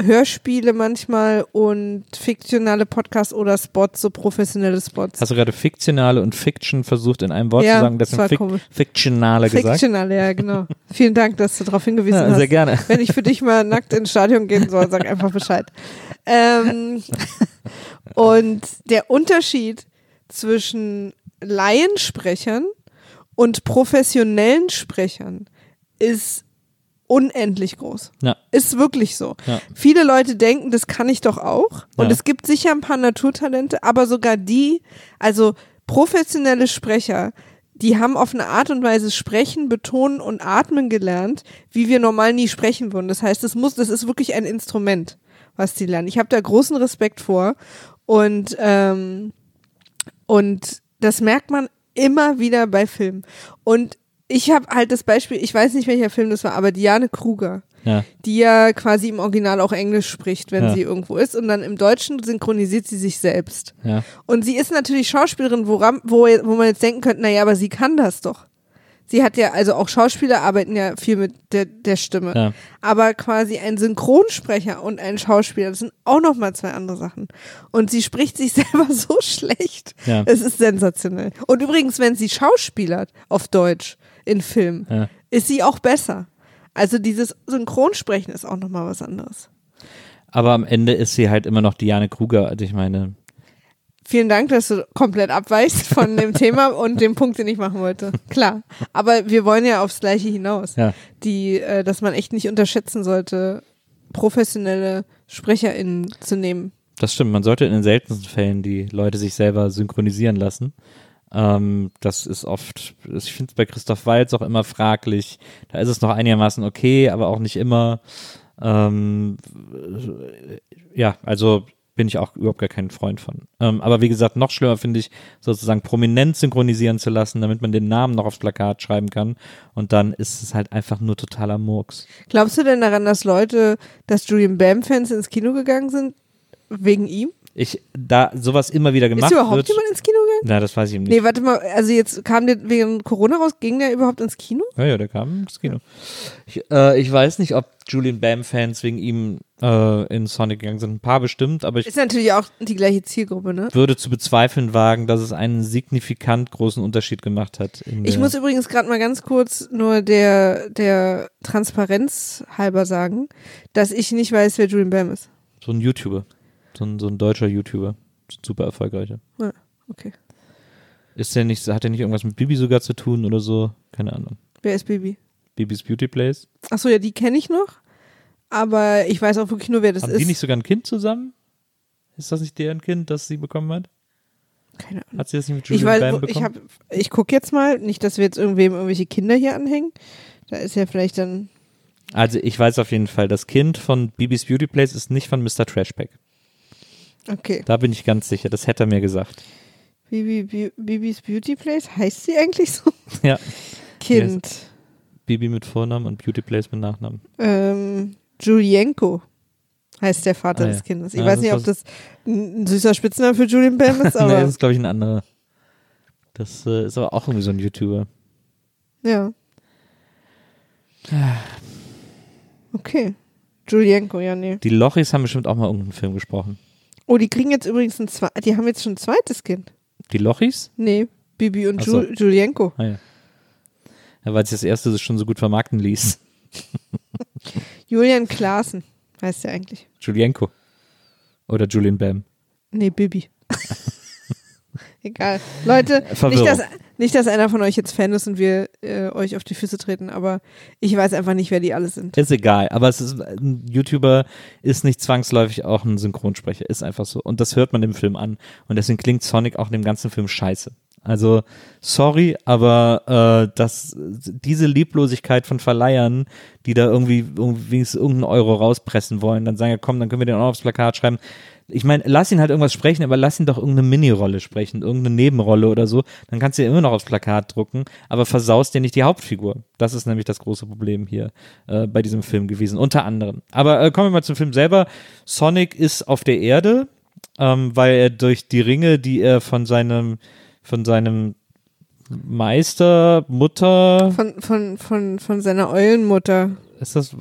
Hörspiele manchmal und fiktionale Podcasts oder Spots, so professionelle Spots. hast du gerade fiktionale und Fiction versucht in einem Wort Ja, zu sagen, das war fik komisch. fiktionale gesagt? Fiktionale, ja, genau. Vielen Dank, dass du darauf hingewiesen Ja, hast. sehr gerne. Wenn ich für dich mal nackt ins Stadion gehen soll, sag einfach Bescheid. Ähm, und der Unterschied zwischen Laiensprechern und professionellen Sprechern ist unendlich groß. Ja. Ist wirklich so. Ja. Viele Leute denken, das kann ich doch auch. Und Ja. es gibt sicher ein paar Naturtalente, aber sogar die, also professionelle Sprecher, die haben auf eine Art und Weise sprechen, betonen und atmen gelernt, wie wir normal nie sprechen würden. Das heißt, das muss, das ist wirklich ein Instrument, was die lernen. Ich habe da großen Respekt vor und ähm, und das merkt man immer wieder bei Filmen. Und ich habe halt das Beispiel, ich weiß nicht welcher Film das war, aber Diane Kruger, Ja. die ja quasi im Original auch Englisch spricht, wenn Ja. sie irgendwo ist. Und dann im Deutschen synchronisiert sie sich selbst. Ja. Und sie ist natürlich Schauspielerin, woran, wo, wo man jetzt denken könnte, naja, aber sie kann das doch. Sie hat ja, also auch Schauspieler arbeiten ja viel mit der, der Stimme. Ja. Aber quasi ein Synchronsprecher und ein Schauspieler, das sind auch nochmal zwei andere Sachen. Und sie spricht sich selber so schlecht. Ja. Es ist sensationell. Und übrigens, wenn sie schauspielert auf Deutsch in Filmen, Ja. ist sie auch besser. Also dieses Synchronsprechen ist auch nochmal was anderes. Aber am Ende ist sie halt immer noch Diane Kruger. Also ich meine, Vielen Dank, dass du komplett abweichst von dem Thema und dem Punkt, den ich machen wollte. Klar. Aber wir wollen ja aufs Gleiche hinaus. ja. Die, äh, dass man echt nicht unterschätzen sollte, professionelle SprecherInnen zu nehmen. Das stimmt, man sollte in den seltensten Fällen die Leute sich selber synchronisieren lassen. Ähm, das ist oft, ich finde es bei Christoph Waltz auch immer fraglich. Da ist es noch einigermaßen okay, aber auch nicht immer. Ähm, ja, also bin ich auch überhaupt gar kein Freund von. Ähm, aber wie gesagt, noch schlimmer finde ich, sozusagen prominent synchronisieren zu lassen, damit man den Namen noch aufs Plakat schreiben kann. Und dann ist es halt einfach nur totaler Murks. Glaubst du denn daran, dass Leute, dass Julian Bam-Fans ins Kino gegangen sind? Wegen ihm? Ich, da sowas immer wieder gemacht ist überhaupt wird. jemand ins Kino gegangen? Na, das weiß ich nicht. Nee, warte mal, also jetzt kam der wegen Corona raus, ging der überhaupt ins Kino? Ja, ja, der kam ins Kino. Ich, äh, ich weiß nicht, ob Julian Bam-Fans wegen ihm äh, in Sonic gegangen sind. Ein paar bestimmt, aber ich Ist natürlich auch die gleiche Zielgruppe, ne? würde zu bezweifeln wagen, dass es einen signifikant großen Unterschied gemacht hat. Ich muss übrigens gerade mal ganz kurz nur der, der Transparenz halber sagen, dass ich nicht weiß, wer Julian Bam ist. so ein YouTuber. So ein, so ein deutscher YouTuber. Super erfolgreicher. Ja, okay. Ist der nicht, hat der nicht irgendwas mit Bibi sogar zu tun oder so? Keine Ahnung. Wer ist Bibi? Bibis Beauty Place. Achso, ja, die kenne ich noch. Aber ich weiß auch wirklich nur, wer das Haben ist. die nicht sogar ein Kind zusammen? Ist das nicht deren Kind, das sie bekommen hat? Keine Ahnung. Hat sie das nicht mit Ich Julian weiß, Bam ich bekommen? hab, ich gucke jetzt mal, nicht, dass wir jetzt irgendwem irgendwelche Kinder hier anhängen. Da ist ja vielleicht dann. also ich weiß auf jeden Fall, das Kind von Bibis Beauty Place ist nicht von Mr. Trashpack. Okay. Da bin ich ganz sicher, das hätte er mir gesagt. Bibi, Bi- Bibis Beauty Place, heißt sie eigentlich so? Ja. Kind. Bibi mit Vornamen und Beauty Place mit Nachnamen. Ähm, Julienko heißt der Vater Ah, des ja. Kindes. Ich Ja, weiß das nicht, ob das ein süßer Spitzname für Julian Bam ist, nee, aber das ist, glaube ich, ein anderer. Das äh, ist aber auch irgendwie so ein YouTuber. ja. Okay. Julienko, ja, nee. Die Lochis haben bestimmt auch mal irgendeinen Film gesprochen. Oh, die kriegen jetzt übrigens ein zwei, die haben jetzt schon ein zweites Kind. Die Lochis? Nee, Bibi und Ach so. Ju Julienko. Ah, ja. ja. Weil sich das erste schon so gut vermarkten ließ. Julian Klaassen heißt der eigentlich. Julienko. Oder Julian Bam. Nee, Bibi. Egal. Leute, nicht Verwirrung. dass, nicht, dass einer von euch jetzt Fan ist und wir äh, euch auf die Füße treten, aber ich weiß einfach nicht, wer die alle sind. Ist egal, aber es ist, ein YouTuber ist nicht zwangsläufig auch ein Synchronsprecher, ist einfach so. Und das hört man im Film an. Und deswegen klingt Sonic auch in dem ganzen Film scheiße. Also, sorry, aber äh, das, diese Lieblosigkeit von Verleihern, die da irgendwie, wenigstens irgendeinen Euro rauspressen wollen, dann sagen ja, komm, dann können wir den auch aufs Plakat schreiben. Ich meine, lass ihn halt irgendwas sprechen, aber lass ihn doch irgendeine Mini-Rolle sprechen, irgendeine Nebenrolle oder so. Dann kannst du ja immer noch aufs Plakat drucken, aber versaust dir nicht die Hauptfigur. Das ist nämlich das große Problem hier äh, bei diesem Film gewesen, unter anderem. Aber äh, kommen wir mal zum Film selber. Sonic ist auf der Erde, ähm, weil er durch die Ringe, die er von seinem, von seinem Meister, Mutter, Von, von, von, von seiner Eulenmutter. ist das,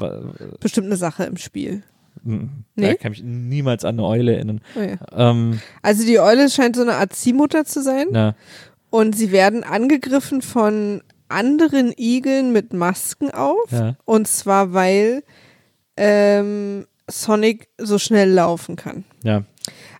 Bestimmt eine Sache im Spiel. nee? Da kann mich niemals an eine Eule erinnern. Oh ja. Ähm, Also die Eule scheint so eine Art Ziehmutter zu sein. na, Und sie werden angegriffen von anderen Igeln mit Masken auf. Ja. Und zwar, weil ähm, Sonic so schnell laufen kann. ja,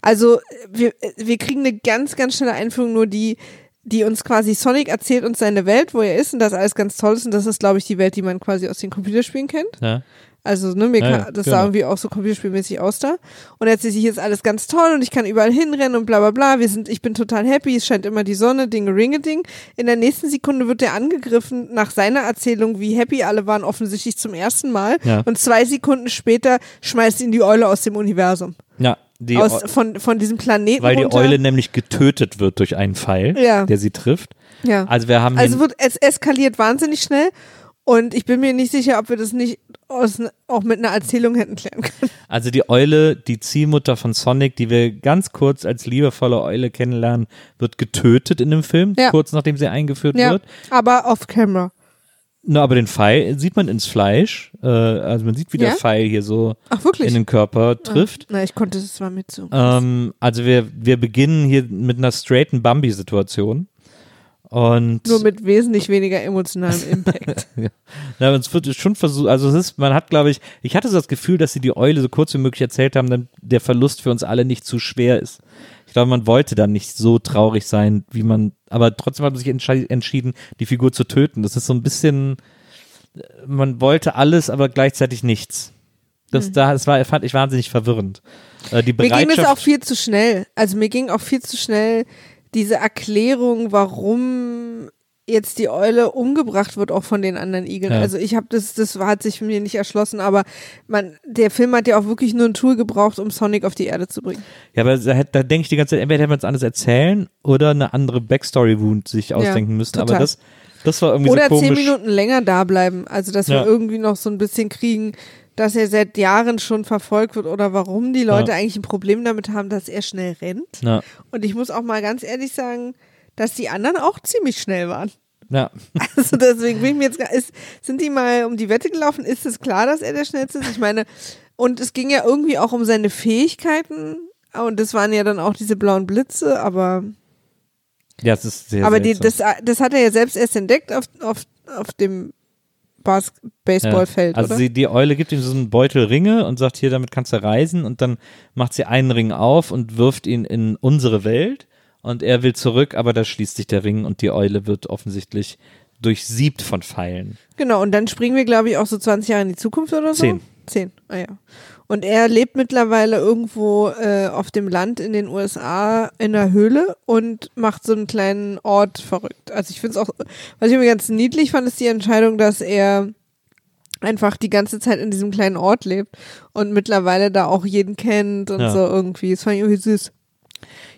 Also wir, wir kriegen eine ganz, ganz schnelle Einführung, nur die, die uns quasi Sonic erzählt uns seine Welt, wo er ist und das alles ganz toll ist. Und das ist, glaube ich, die Welt, die man quasi aus den Computerspielen kennt. ja. Also, ne, mir Ja, kann, das genau. sah irgendwie auch so computerspielmäßig aus da. Und er erzählt sich jetzt alles ganz toll und ich kann überall hinrennen und bla bla bla. Wir sind, ich bin total happy, es scheint immer die Sonne, Dinge ringe Ding. In der nächsten Sekunde wird er angegriffen nach seiner Erzählung, wie happy alle waren, offensichtlich zum ersten Mal. Ja. Und zwei Sekunden später schmeißt ihn die Eule aus dem Universum. ja. Die aus, von, von diesem Planeten weil die runter. Eule nämlich getötet wird durch einen Pfeil, Ja. der sie trifft. Ja. Also wir haben Also wird, es eskaliert wahnsinnig schnell. Und ich bin mir nicht sicher, ob wir das nicht aus, auch mit einer Erzählung hätten klären können. also die Eule, die Ziehmutter von Sonic, die wir ganz kurz als liebevolle Eule kennenlernen, wird getötet in dem Film, Ja. kurz nachdem sie eingeführt Ja, wird. aber off camera. Na, aber den Pfeil sieht man ins Fleisch. Äh, also man sieht, wie der Ja? Pfeil hier so Ach, in den Körper trifft. Na, ich konnte das zwar mit so. Ähm, also wir, wir beginnen hier mit einer straighten Bambi-Situation. Und Nur mit wesentlich weniger emotionalem Impact. Ja, aber es wird schon versucht, also es ist, man hat, glaube ich, ich hatte so das Gefühl, dass sie die Eule so kurz wie möglich erzählt haben, damit der Verlust für uns alle nicht zu schwer ist. Ich glaube, man wollte dann nicht so traurig sein, wie man, aber trotzdem hat man sich entschi- entschieden, die Figur zu töten. Das ist so ein bisschen, äh, man wollte alles, aber gleichzeitig nichts. Das, da, das war, fand ich wahnsinnig verwirrend. Äh, die Hm. mir ging Bereitschaft. es auch viel zu schnell. Also mir ging auch viel zu schnell diese Erklärung, warum jetzt die Eule umgebracht wird, auch von den anderen Igeln. Ja. Also ich habe das, das hat sich mir nicht erschlossen, aber man, der Film hat ja auch wirklich nur ein Tool gebraucht, um Sonic auf die Erde zu bringen. Ja, aber da, da denke ich die ganze Zeit, entweder hätte man es anders erzählen oder eine andere Backstory-Wound sich ausdenken müssen. Aber total. das, das war irgendwie Oder so komisch. zehn Minuten länger da bleiben. Also, dass wir Ja. irgendwie noch so ein bisschen kriegen, dass er seit Jahren schon verfolgt wird oder warum die Leute Ja. eigentlich ein Problem damit haben, dass er schnell rennt. Ja, Und ich muss auch mal ganz ehrlich sagen, dass die anderen auch ziemlich schnell waren. ja. Also deswegen bin ich mir jetzt, ist, sind die mal um die Wette gelaufen? Ist es klar, dass er der Schnellste ist? Ich meine, und es ging ja irgendwie auch um seine Fähigkeiten. Und das waren ja dann auch diese blauen Blitze, aber, Ja, es ist sehr aber die, das, das hat er ja selbst erst entdeckt auf, auf, auf dem Bas Baseballfeld, Also oder? sie, die Eule gibt ihm so einen Beutel Ringe und sagt, hier, damit kannst du reisen und dann macht sie einen Ring auf und wirft ihn in unsere Welt und er will zurück, aber da schließt sich der Ring und die Eule wird offensichtlich durchsiebt von Pfeilen. Genau, und dann springen wir, glaube ich, auch so 20 Jahre in die Zukunft oder so. Zehn. Zehn, ah ja. Und er lebt mittlerweile irgendwo äh, auf dem Land in den USA in einer Höhle und macht so einen kleinen Ort verrückt. Also ich finde es auch, was ich mir ganz niedlich fand, ist die Entscheidung, dass er einfach die ganze Zeit in diesem kleinen Ort lebt und mittlerweile da auch jeden kennt und Ja. so irgendwie. Das fand ich irgendwie süß.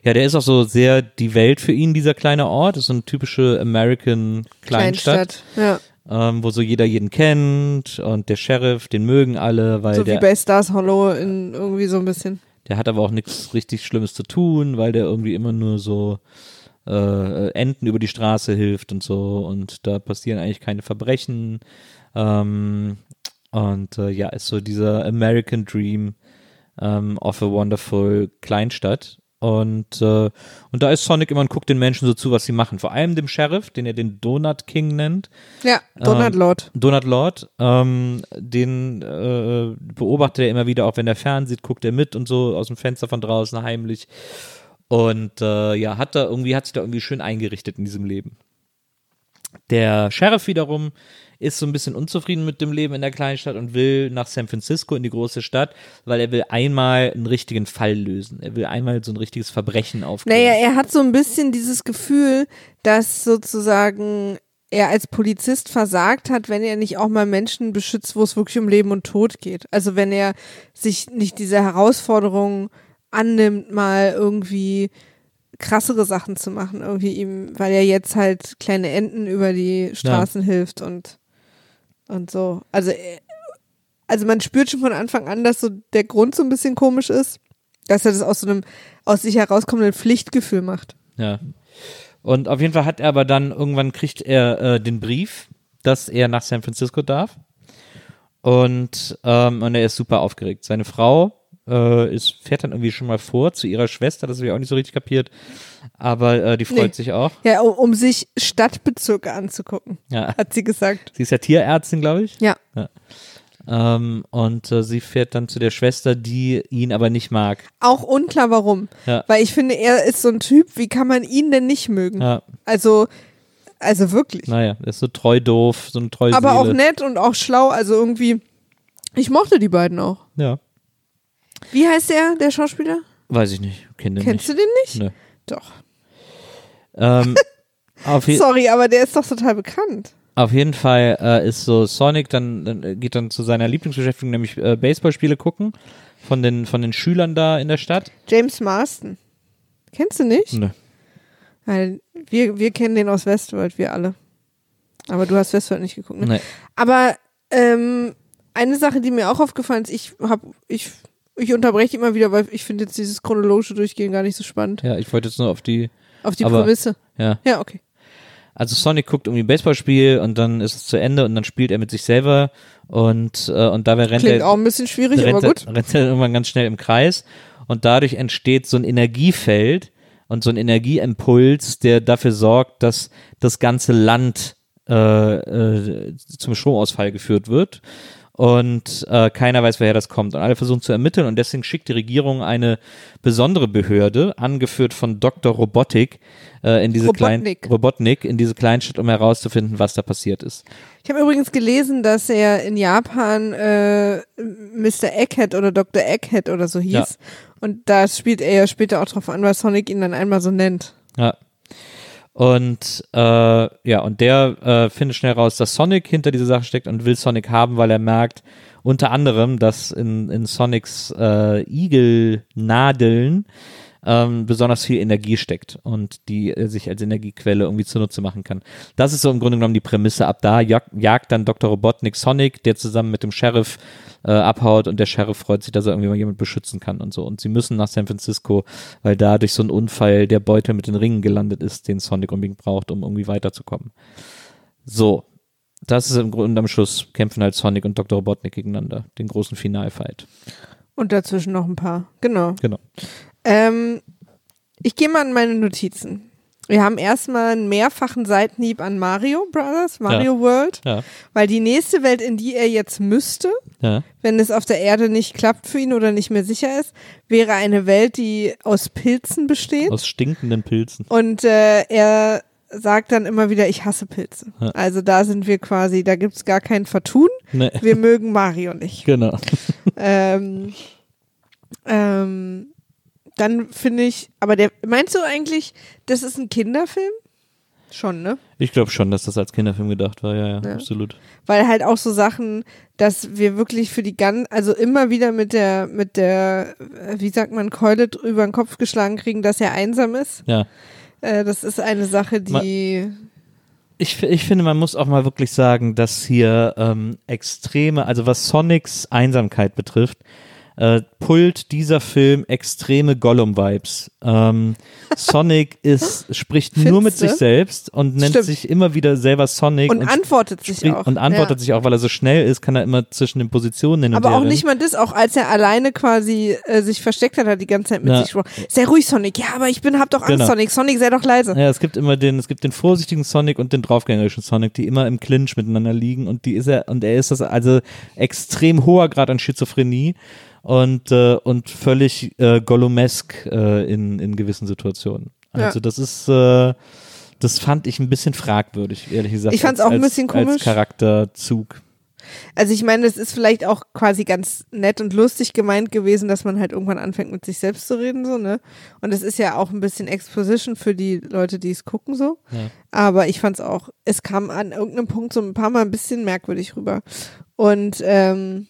Ja, der ist auch so sehr die Welt für ihn, dieser kleine Ort. Das ist so eine typische American Kleinstadt, Ja, Ähm, wo so jeder jeden kennt und der Sheriff, den mögen alle, weil so wie der, bei Stars Hollow in irgendwie so ein bisschen. der hat aber auch nichts richtig Schlimmes zu tun, weil der irgendwie immer nur so äh, Enten über die Straße hilft und so und da passieren eigentlich keine Verbrechen. Ähm, und äh, ja, ist so dieser American Dream. ähm, of a Wonderful Kleinstadt. Und, äh, und da ist Sonic immer und guckt den Menschen so zu, was sie machen. Vor allem dem Sheriff, den er den Donut King nennt. Ja, Donald Ähm, Lord. Donut Lord, ähm, den äh, beobachtet er immer wieder, auch wenn er fernsieht, guckt er mit und so aus dem Fenster von draußen heimlich. Und äh, ja, hat da irgendwie, hat sich da irgendwie schön eingerichtet in diesem Leben. Der Sheriff wiederum ist so ein bisschen unzufrieden mit dem Leben in der Kleinstadt und will nach San Francisco in die große Stadt, weil er will einmal einen richtigen Fall lösen. Er will einmal so ein richtiges Verbrechen aufklären. Naja, er hat so ein bisschen dieses Gefühl, dass sozusagen er als Polizist versagt hat, wenn er nicht auch mal Menschen beschützt, wo es wirklich um Leben und Tod geht. Also wenn er sich nicht diese Herausforderung annimmt, mal irgendwie krassere Sachen zu machen, irgendwie ihm, weil er jetzt halt kleine Enten über die Straßen hilft und und so. Also äh, also man spürt schon von Anfang an, dass so der Grund so ein bisschen komisch ist, dass er das aus so einem aus sich herauskommenden Pflichtgefühl macht. Ja. Und auf jeden Fall hat er aber dann, irgendwann kriegt er äh, den Brief, dass er nach San Francisco darf. Und, ähm, und er ist super aufgeregt. Seine Frau äh, ist, fährt dann irgendwie schon mal vor zu ihrer Schwester, das habe ich auch nicht so richtig kapiert. Aber äh, die freut Nee. sich auch. Ja, um, um sich Stadtbezirke anzugucken, Ja. hat sie gesagt. Sie ist ja Tierärztin, glaube ich. Ja. Ähm, und äh, sie fährt dann zu der Schwester, die ihn aber nicht mag. Auch unklar warum. Ja. Weil ich finde, er ist so ein Typ, wie kann man ihn denn nicht mögen? Ja, Also, also wirklich. naja, er ist so treu doof, so eine treue Aber auch nett und auch schlau. Also irgendwie, ich mochte die beiden auch. Ja, Wie heißt der, der Schauspieler? weiß ich nicht. Kenn den Kennst nicht. du den nicht? Nö. Doch. Ähm, Sorry, aber der ist doch total bekannt. auf jeden Fall äh, ist so Sonic dann, dann geht dann zu seiner Lieblingsbeschäftigung, nämlich äh, Baseballspiele gucken von den von den Schülern da in der Stadt. James Marston. Kennst du nicht? Weil wir, wir kennen den aus Westworld, wir alle. Aber du hast Westworld nicht geguckt, ne? Nee. Aber ähm, eine Sache, die mir auch aufgefallen ist, ich habe, ich, ich unterbreche immer wieder, weil ich finde jetzt dieses chronologische Durchgehen gar nicht so spannend. Ja, ich wollte jetzt nur auf die, Auf die Aber- Prämisse. ja. Ja, okay. Also Sonic guckt irgendwie Baseballspiel und dann ist es zu Ende und dann spielt er mit sich selber und äh, und dabei rennt Klingt er auch ein bisschen schwierig, rennt, aber gut. Er, rennt er irgendwann ganz schnell im Kreis und dadurch entsteht so ein Energiefeld und so ein Energieimpuls, der dafür sorgt, dass das ganze Land äh, äh, zum Stromausfall geführt wird. Und äh, keiner weiß, woher das kommt. Und alle versuchen zu ermitteln. Und deswegen schickt die Regierung eine besondere Behörde, angeführt von Dr. Robotik, äh, in diese Robotnik. Robotnik, in diese Kleinstadt, um herauszufinden, was da passiert ist. Ich habe übrigens gelesen, dass er in Japan äh, Mr. Egghead oder Dr. Egghead oder so hieß. Ja. Und da spielt er ja später auch drauf an, weil Sonic ihn dann einmal so nennt. Ja. Und äh, ja, und der äh, findet schnell raus, dass Sonic hinter dieser Sache steckt und will Sonic haben, weil er merkt, unter anderem, dass in, in Sonics äh, Igelnadeln ähm, besonders viel Energie steckt und die äh, sich als Energiequelle irgendwie zunutze machen kann. Das ist so im Grunde genommen die Prämisse. Ab da jag jagt dann Dr. Robotnik Sonic, der zusammen mit dem Sheriff äh, abhaut und der Sheriff freut sich, dass er irgendwie mal jemand beschützen kann und so. Und sie müssen nach San Francisco, weil da durch so einen Unfall der Beutel mit den Ringen gelandet ist, den Sonic unbedingt braucht, um irgendwie weiterzukommen. So. Das ist im Grunde am Schluss kämpfen halt Sonic und Dr. Robotnik gegeneinander, den großen Finalfight. Und dazwischen noch ein paar. Genau. Genau. Ähm, ich gehe mal in meine Notizen. Wir haben erstmal einen mehrfachen Seitenhieb an Mario Brothers, Mario World, Ja. weil die nächste Welt, in die er jetzt müsste, Ja. wenn es auf der Erde nicht klappt für ihn oder nicht mehr sicher ist, wäre eine Welt, die aus Pilzen besteht. Aus stinkenden Pilzen. Und äh, er sagt dann immer wieder, ich hasse Pilze. Ja. Also da sind wir quasi, da gibt's gar kein Vertun. Nee. Wir mögen Mario nicht. Genau. ähm, ähm, dann finde ich, aber der, meinst du eigentlich, das ist ein Kinderfilm? Schon, ne? Ich glaube schon, dass das als Kinderfilm gedacht war, ja, ja, Ja. absolut. Weil halt auch so Sachen, dass wir wirklich für die ganz, also immer wieder mit der, mit der, äh, wie sagt man, Keule drüber den Kopf geschlagen kriegen, dass er einsam ist. Ja. Äh, das ist eine Sache, die, Ich, f- ich finde, man muss auch mal wirklich sagen, dass hier ähm, extreme, also was Sonics Einsamkeit betrifft, äh, pullt dieser Film extreme Gollum-Vibes. Ähm, Sonic ist, spricht nur mit Findste? sich selbst und nennt Stimmt. sich immer wieder selber Sonic. Und antwortet sich auch. Und antwortet ja. sich auch, weil er so schnell ist, kann er immer zwischen den Positionen hin und Aber auch nicht mal das, auch als er alleine quasi äh, sich versteckt hat, hat die ganze Zeit mit Ja. sich gesprochen. Sehr ruhig, Sonic. Ja, aber ich bin, hab doch Angst, Genau. Sonic. Sonic, sei doch leise. Ja, es gibt immer den, es gibt den vorsichtigen Sonic und den draufgängerischen Sonic, die immer im Clinch miteinander liegen und die ist er, und er ist das also extrem hoher Grad an Schizophrenie und, äh, und völlig äh, Gollumesk äh, in, in gewissen Situationen. Ja. Also das ist, äh, das fand ich ein bisschen fragwürdig, ehrlich gesagt. Ich fand's als- auch ein als- bisschen Als komisch. Charakterzug. Also ich meine, es ist vielleicht auch quasi ganz nett und lustig gemeint gewesen, dass man halt irgendwann anfängt mit sich selbst zu reden, so, ne? Und es ist ja auch ein bisschen Exposition für die Leute, die es gucken, so. Ja. Aber ich fand's auch, es kam an irgendeinem Punkt so ein paar Mal ein bisschen merkwürdig rüber. Und ähm,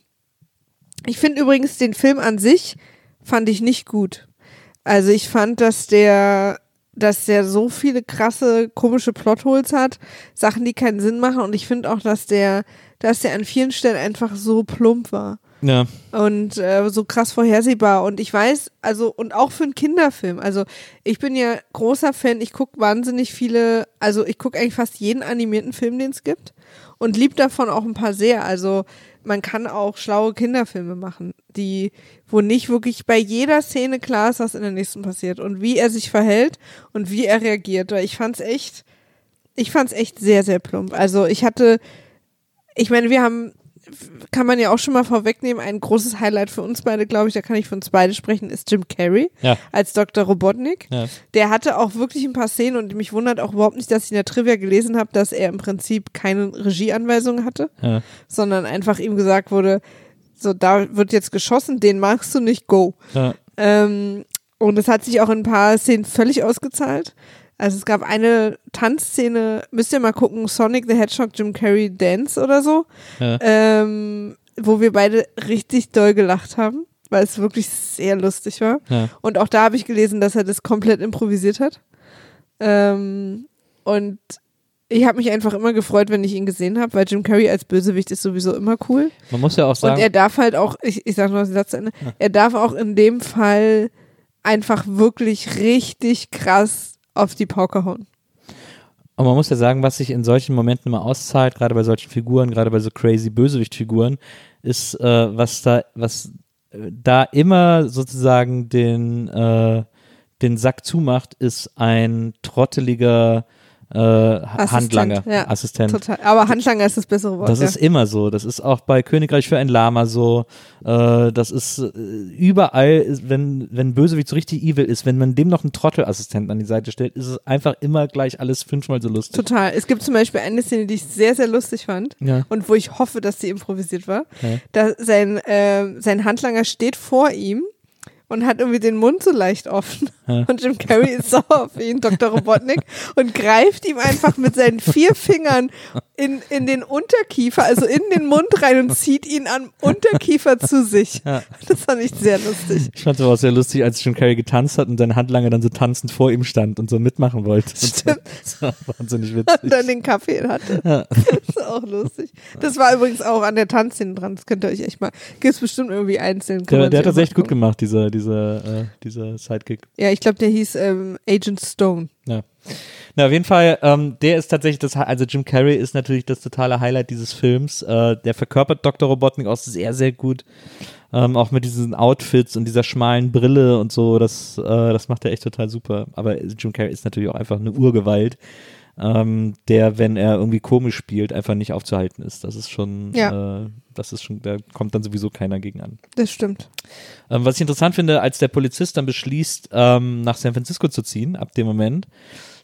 ich finde übrigens den Film an sich fand ich nicht gut. Also ich fand, dass der dass der so viele krasse, komische Plotholes hat, Sachen, die keinen Sinn machen. Und ich finde auch, dass der, dass der an vielen Stellen einfach so plump war. Ja, und äh, so krass vorhersehbar. Und ich weiß, also und auch für einen Kinderfilm, also ich bin ja großer Fan, ich gucke wahnsinnig viele, also ich gucke eigentlich fast jeden animierten Film, den es gibt. Und lieb davon auch ein paar sehr, also man kann auch schlaue Kinderfilme machen, die, wo nicht wirklich bei jeder Szene klar ist, was in der nächsten passiert und wie er sich verhält und wie er reagiert, weil ich fand's echt, ich fand's echt sehr, sehr plump. Also ich hatte, ich meine, wir haben, kann man ja auch schon mal vorwegnehmen, ein großes Highlight für uns beide, glaube ich, da kann ich für uns beide sprechen, ist Jim Carrey ja, als Dr. Robotnik. ja. Der hatte auch wirklich ein paar Szenen und mich wundert auch überhaupt nicht, dass ich in der Trivia gelesen habe, dass er im Prinzip keine Regieanweisungen hatte, ja. sondern einfach ihm gesagt wurde, so da wird jetzt geschossen, den magst du nicht, go. Ähm, und es hat sich auch in ein paar Szenen völlig ausgezahlt. Also es gab eine Tanzszene, müsst ihr mal gucken, Sonic the Hedgehog, Jim Carrey Dance oder so, Ja. ähm, wo wir beide richtig doll gelacht haben, weil es wirklich sehr lustig war. ja. Und auch da habe ich gelesen, dass er das komplett improvisiert hat. Ähm, und ich habe mich einfach immer gefreut, wenn ich ihn gesehen habe, weil Jim Carrey als Bösewicht ist sowieso immer cool. Man muss ja auch sagen, Und er darf halt auch, ich, ich sage noch den Satz zu Ende, er darf auch in dem Fall einfach wirklich richtig krass auf die Pauke hauen. Und man muss ja sagen, was sich in solchen Momenten immer auszahlt, gerade bei solchen Figuren, gerade bei so crazy Bösewicht-Figuren, ist, äh, was da, was äh, da immer sozusagen den, äh, den Sack zumacht, ist ein trotteliger äh, Handlanger, ja, Assistent. Total. Aber Handlanger ist das bessere Wort. Das ja. ist immer so. Das ist auch bei Königreich für ein Lama so. Äh, das ist äh, überall, wenn, wenn Bösewicht so richtig evil ist, wenn man dem noch einen Trottelassistenten an die Seite stellt, ist es einfach immer gleich alles fünfmal so lustig. Total. Es gibt zum Beispiel eine Szene, die ich sehr, sehr lustig fand Ja. und wo ich hoffe, dass sie improvisiert war. Ja. Da sein, äh, sein Handlanger steht vor ihm und hat irgendwie den Mund so leicht offen. Ja. Und Jim Carrey ist sauer auf ihn, Dr. Robotnik, und greift ihm einfach mit seinen vier Fingern in, in den Unterkiefer, also in den Mund rein und zieht ihn am Unterkiefer zu sich. Ja. Das fand ich sehr lustig. Ich fand es aber auch sehr lustig, als Jim Carrey getanzt hat und sein Handlanger dann so tanzend vor ihm stand und so mitmachen wollte. Stimmt. Das war wahnsinnig Und witzig. dann den Kaffee hatte. Ja. Das ist auch lustig. Das war übrigens auch an der Tanzszene dran. Das könnt ihr euch echt mal. Gibt's bestimmt irgendwie einzeln. Der, der hat das echt gut gemacht, dieser, dieser, äh, dieser Sidekick. Ja, ich glaube, der hieß ähm, Agent Stone. Ja. Na, auf jeden Fall, ähm, der ist tatsächlich das, also Jim Carrey ist natürlich das totale Highlight dieses Films. Äh, der verkörpert Dr. Robotnik auch sehr, sehr gut. Ähm, auch mit diesen Outfits und dieser schmalen Brille und so, das, äh, das macht er echt total super. Aber Jim Carrey ist natürlich auch einfach eine Urgewalt, ähm, der, wenn er irgendwie komisch spielt, einfach nicht aufzuhalten ist. Das ist schon, Ja. äh, das ist schon, da kommt dann sowieso keiner gegen an. Das stimmt. Ähm, was ich interessant finde, als der Polizist dann beschließt, ähm, nach San Francisco zu ziehen, ab dem Moment,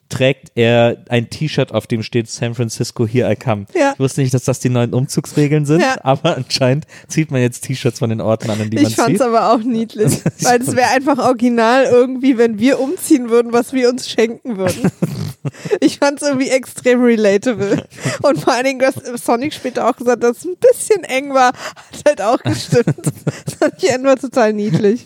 trägt er ein T-Shirt, auf dem steht San Francisco, here I come. Ja. Ich wusste nicht, dass das die neuen Umzugsregeln sind, Ja. aber anscheinend zieht man jetzt T-Shirts von den Orten an, in die man Ich fand's zieht. aber auch niedlich. weil es wäre einfach original irgendwie, wenn wir umziehen würden, was wir uns schenken würden. ich fand's irgendwie extrem relatable. Und vor allen Dingen, was Sonic später auch gesagt hat, dass es ein bisschen eng war, hat halt auch gestimmt. Das fand ich einfach total niedlich.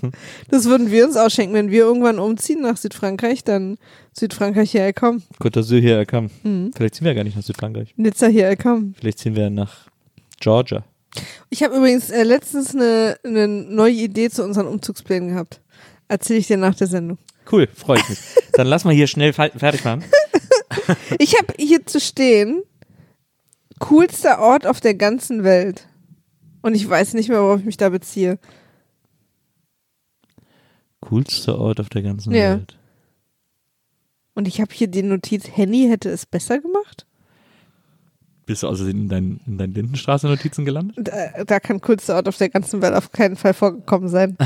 Das würden wir uns auch schenken, wenn wir irgendwann umziehen nach Südfrankreich, dann Südfrankreich hier komm. Côte d'Azur, here I come. Mhm. Vielleicht ziehen wir ja gar nicht nach Südfrankreich. Nizza hier komm. Vielleicht ziehen wir nach Georgia. Ich habe übrigens äh, letztens eine, eine neue Idee zu unseren Umzugsplänen gehabt. Erzähle ich dir nach der Sendung. Cool, freue ich mich. Dann lass mal hier schnell fe- fertig machen. Ich habe hier zu stehen, coolster Ort auf der ganzen Welt. Und ich weiß nicht mehr, worauf ich mich da beziehe. Coolster Ort auf der ganzen Ja. Welt. Und ich habe hier die Notiz, Henny hätte es besser gemacht. Bist du außerdem in, dein, in deinen Lindenstraße-Notizen gelandet? Da, da kann coolster Ort auf der ganzen Welt auf keinen Fall vorgekommen sein.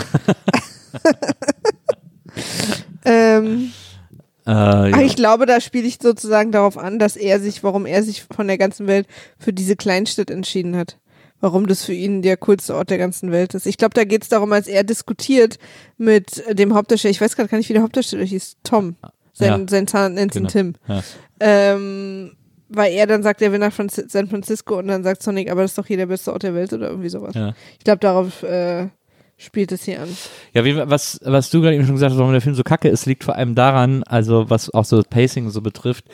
ähm, Äh, ja. ich glaube, da spiele ich sozusagen darauf an, dass er sich, warum er sich von der ganzen Welt für diese Kleinstadt entschieden hat. Warum das für ihn der coolste Ort der ganzen Welt ist. Ich glaube, da geht es darum, als er diskutiert mit dem Hauptdarsteller, ich weiß gerade gar nicht, wie der Hauptdarsteller hieß, Tom. Sein, Ja. sein Zahn nennt ihn Genau. Tim. Ja. Ähm, weil er dann sagt, er will nach Franzi San Francisco und dann sagt Sonic, aber das ist doch hier der beste Ort der Welt oder irgendwie sowas. Ja. Ich glaube, darauf äh, spielt es hier an. Ja, wie, was, was du gerade eben schon gesagt hast, warum der Film so kacke ist, liegt vor allem daran, also was auch so das Pacing so betrifft,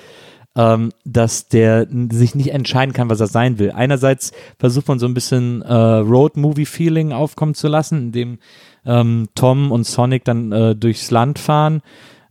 ähm, dass der sich nicht entscheiden kann, was er sein will. Einerseits versucht man so ein bisschen äh, Road-Movie-Feeling aufkommen zu lassen, indem ähm, Tom und Sonic dann äh, durchs Land fahren.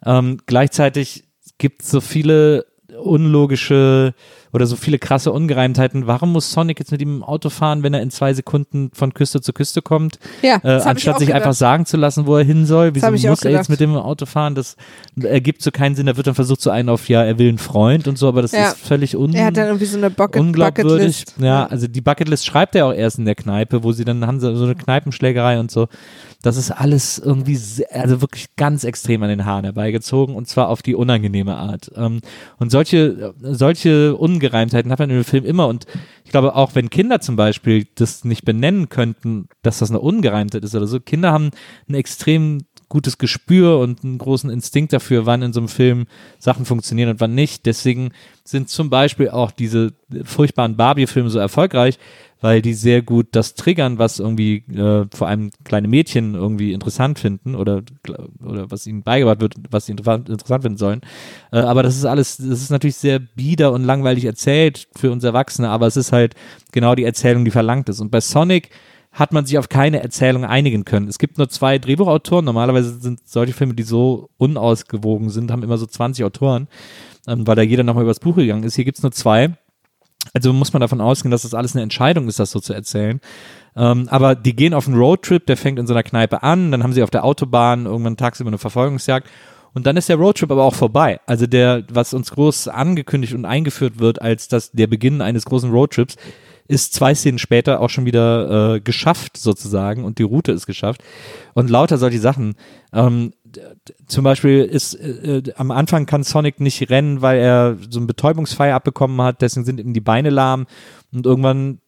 Ähm, gleichzeitig gibt es so viele unlogische oder so viele krasse Ungereimtheiten. Warum muss Sonic jetzt mit ihm im Auto fahren, wenn er in zwei Sekunden von Küste zu Küste kommt? Ja, äh, anstatt sich gedacht. einfach sagen zu lassen, wo er hin soll. Wieso muss er jetzt mit dem Auto fahren? Das ergibt so keinen Sinn. Da wird dann versucht, so einen auf, ja, er will einen Freund und so, aber das Ja. ist völlig un Er hat dann irgendwie so eine Bucket, unglaubwürdig. Bucketlist. Ja, also die Bucketlist schreibt er auch erst in der Kneipe, wo sie dann haben so eine Kneipenschlägerei und so. Das ist alles irgendwie, sehr, also wirklich ganz extrem an den Haaren herbeigezogen und zwar auf die unangenehme Art. Ähm, und solche, solche Ungereimtheiten hat man im Film immer. Und ich glaube auch, wenn Kinder zum Beispiel das nicht benennen könnten, dass das eine Ungereimtheit ist oder so, Kinder haben ein extrem gutes Gespür und einen großen Instinkt dafür, wann in so einem Film Sachen funktionieren und wann nicht. Deswegen sind zum Beispiel auch diese furchtbaren Barbie-Filme so erfolgreich, weil die sehr gut das triggern, was irgendwie äh, vor allem kleine Mädchen irgendwie interessant finden oder, oder was ihnen beigebracht wird, was sie inter- interessant finden sollen. Äh, aber das ist alles, das ist natürlich sehr bieder und langweilig erzählt für uns Erwachsene, aber es ist halt genau die Erzählung, die verlangt ist. Und bei Sonic hat man sich auf keine Erzählung einigen können. Es gibt nur zwei Drehbuchautoren. Normalerweise sind solche Filme, die so unausgewogen sind, haben immer so 20 Autoren, ähm, weil da jeder nochmal übers Buch gegangen ist. Hier gibt's nur zwei. Also muss man davon ausgehen, dass das alles eine Entscheidung ist, das so zu erzählen. Ähm, aber die gehen auf einen Roadtrip, der fängt in so einer Kneipe an, dann haben sie auf der Autobahn irgendwann tagsüber eine Verfolgungsjagd und dann ist der Roadtrip aber auch vorbei. Also der, was uns groß angekündigt und eingeführt wird als das, der Beginn eines großen Roadtrips, ist zwei Szenen später auch schon wieder äh, geschafft sozusagen und die Route ist geschafft. Und lauter solche Sachen. Ähm, zum Beispiel ist äh, äh, am Anfang kann Sonic nicht rennen, weil er so einen Betäubungsfeier abbekommen hat, deswegen sind ihm die Beine lahm und irgendwann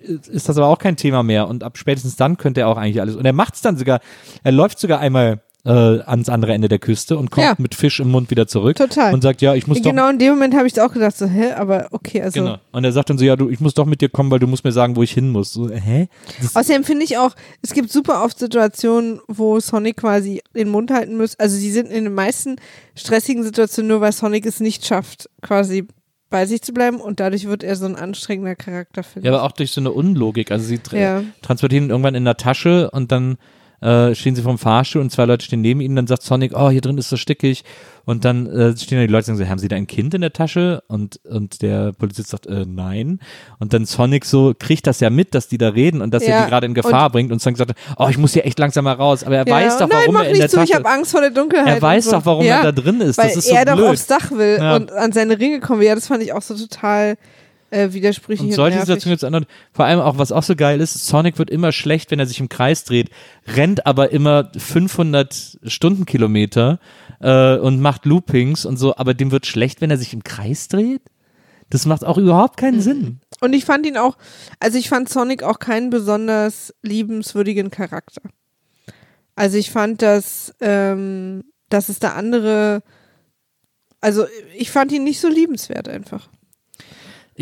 ist- ist das aber auch kein Thema mehr und ab spätestens dann könnte er auch eigentlich alles und er macht es dann sogar, er läuft sogar einmal äh, ans andere Ende der Küste und kommt Ja. mit Fisch im Mund wieder zurück Total. und sagt, ja, ich muss doch Genau in dem Moment habe ich auch gedacht, so, hä, aber okay, also. Genau. Und er sagt dann so, ja, du, ich muss doch mit dir kommen, weil du musst mir sagen, wo ich hin muss. So, hä? Das, Außerdem finde ich auch, es gibt super oft Situationen, wo Sonic quasi den Mund halten muss. Also die sind in den meisten stressigen Situationen nur, weil Sonic es nicht schafft, quasi bei sich zu bleiben und dadurch wird er so ein anstrengender Charakter, finde ja, aber auch durch so eine Unlogik. Also sie tra Ja. transportieren ihn irgendwann in der Tasche und dann äh, stehen sie vom Fahrstuhl und zwei Leute stehen neben ihnen. Dann sagt Sonic, oh, hier drin ist so stickig. Und dann äh, stehen da die Leute und sagen so, haben sie da ein Kind in der Tasche? Und, und der Polizist sagt, äh, nein. Und dann Sonic so kriegt das ja mit, dass die da reden und dass er Ja. die gerade in Gefahr bringt. Und Sonic sagt, oh, ich muss hier echt langsam mal raus. Aber er Ja, weiß doch, nein, warum er in der zu, ich Tasche habe Angst vor der Dunkelheit. Er weiß und so. doch, warum ja, er da drin ist. Weil Das ist so er doch blöd. aufs Dach will und an seine Ringe kommen will. Ja, das fand ich auch so total äh, widersprüchlich. Und solche. Situationen jetzt ändern. Vor allem auch, was auch so geil ist, Sonic wird immer schlecht, wenn er sich im Kreis dreht, rennt aber immer 500 Stundenkilometer äh, und macht Loopings und so, aber dem wird schlecht, wenn er sich im Kreis dreht? Das macht auch überhaupt keinen Mhm. Sinn. Und ich fand ihn auch, also ich fand Sonic auch keinen besonders liebenswürdigen Charakter. Also ich fand, dass, ähm, dass es da andere, also ich fand ihn nicht so liebenswert einfach.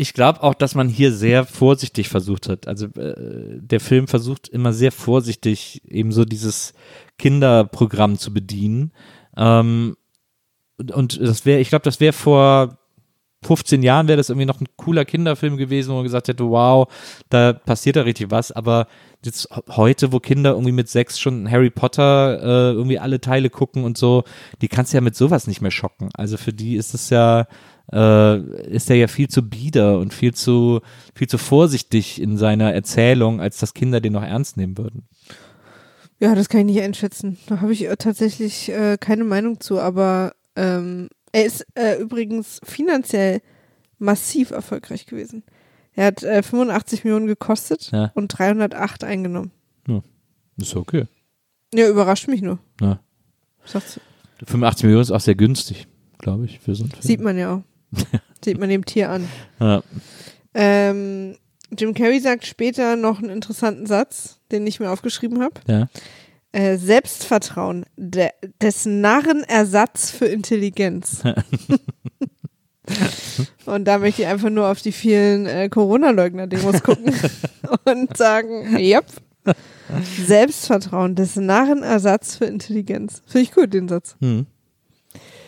Ich glaube auch, dass man hier sehr vorsichtig versucht hat. Also äh, der Film versucht immer sehr vorsichtig eben so dieses Kinderprogramm zu bedienen. Ähm, und- das wäre, ich glaube, das wäre vor 15 Jahren wäre das irgendwie noch ein cooler Kinderfilm gewesen, wo man gesagt hätte, wow, da passiert da richtig was. Aber jetzt heute, wo Kinder irgendwie mit sechs schon Harry Potter äh, irgendwie alle Teile gucken und so, die kannst du ja mit sowas nicht mehr schocken. Also für die ist es ja, äh, ist er ja viel zu bieder und viel zu, viel zu vorsichtig in seiner Erzählung, als dass Kinder den noch ernst nehmen würden. Ja, das kann ich nicht einschätzen. Da habe ich äh, tatsächlich äh, keine Meinung zu, aber ähm, er ist äh, übrigens finanziell massiv erfolgreich gewesen. Er hat äh, 85 Millionen gekostet Ja. und 308 eingenommen. Ist okay. Ja, überrascht mich nur. Ja. Sagst, 85 Millionen ist auch sehr günstig, glaube ich, für so einen Film. sieht man ja auch. sieht man dem Tier an. Ja. Ähm, Jim Carrey sagt später noch einen interessanten Satz, den ich mir aufgeschrieben habe. Ja. Äh, Selbstvertrauen, de, des Narren Ersatz für Intelligenz. und da möchte ich einfach nur auf die vielen äh, Corona-Leugner-Demos gucken und sagen, yep. Selbstvertrauen, des Narren Ersatz für Intelligenz. Finde ich gut, den Satz. Hm.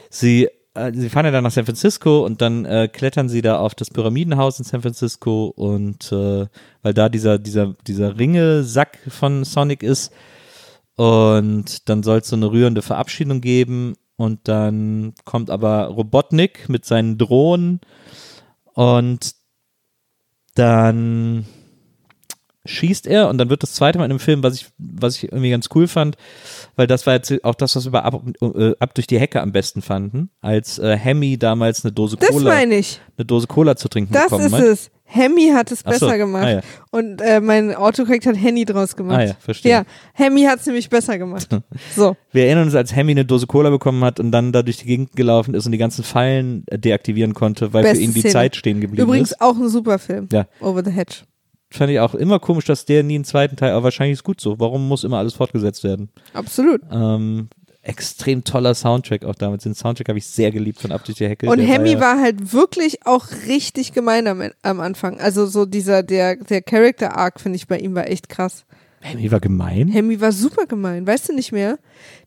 Sie, äh, sie fahren ja dann nach San Francisco und dann äh, klettern sie da auf das Pyramidenhaus in San Francisco und äh, weil da dieser, dieser, dieser Ringesack von Sonic ist. Und dann soll es so eine rührende Verabschiedung geben und dann kommt aber Robotnik mit seinen Drohnen und dann schießt er und dann wird das zweite Mal in einem Film, was ich, was ich irgendwie ganz cool fand, weil das war jetzt auch das, was wir ab, äh, ab durch die Hecke am besten fanden, als äh, Hemmy damals eine Dose Das Cola, meine ich. eine Dose Cola zu trinken Das bekommen ist hat. es. Hemmy hat es Ach so, besser gemacht. ah ja. Und äh, mein Autokorrekt hat Henny draus gemacht. Ah ja, verstehe. Ja, Hemmy hat es nämlich besser gemacht. so. Wir erinnern uns, als Hemmy eine Dose Cola bekommen hat und dann da durch die Gegend gelaufen ist und die ganzen Fallen äh, deaktivieren konnte, weil Beste für ihn die Szene. Zeit stehen geblieben Übrigens ist. auch ein super Film. Ja. Over the Hedge. Fand ich auch immer komisch, dass der nie einen zweiten Teil, aber wahrscheinlich ist gut so. Warum muss immer alles fortgesetzt werden? Absolut. Ähm, extrem toller Soundtrack auch damals. Den Soundtrack habe ich sehr geliebt von Ab durch die Hecke. Und Der Hemmy ja- war halt wirklich auch richtig gemein am, am Anfang. Also so dieser, der, der Character Arc, finde ich, bei ihm war echt krass. Hemmy war gemein. Hemmy war super gemein, weißt du nicht mehr?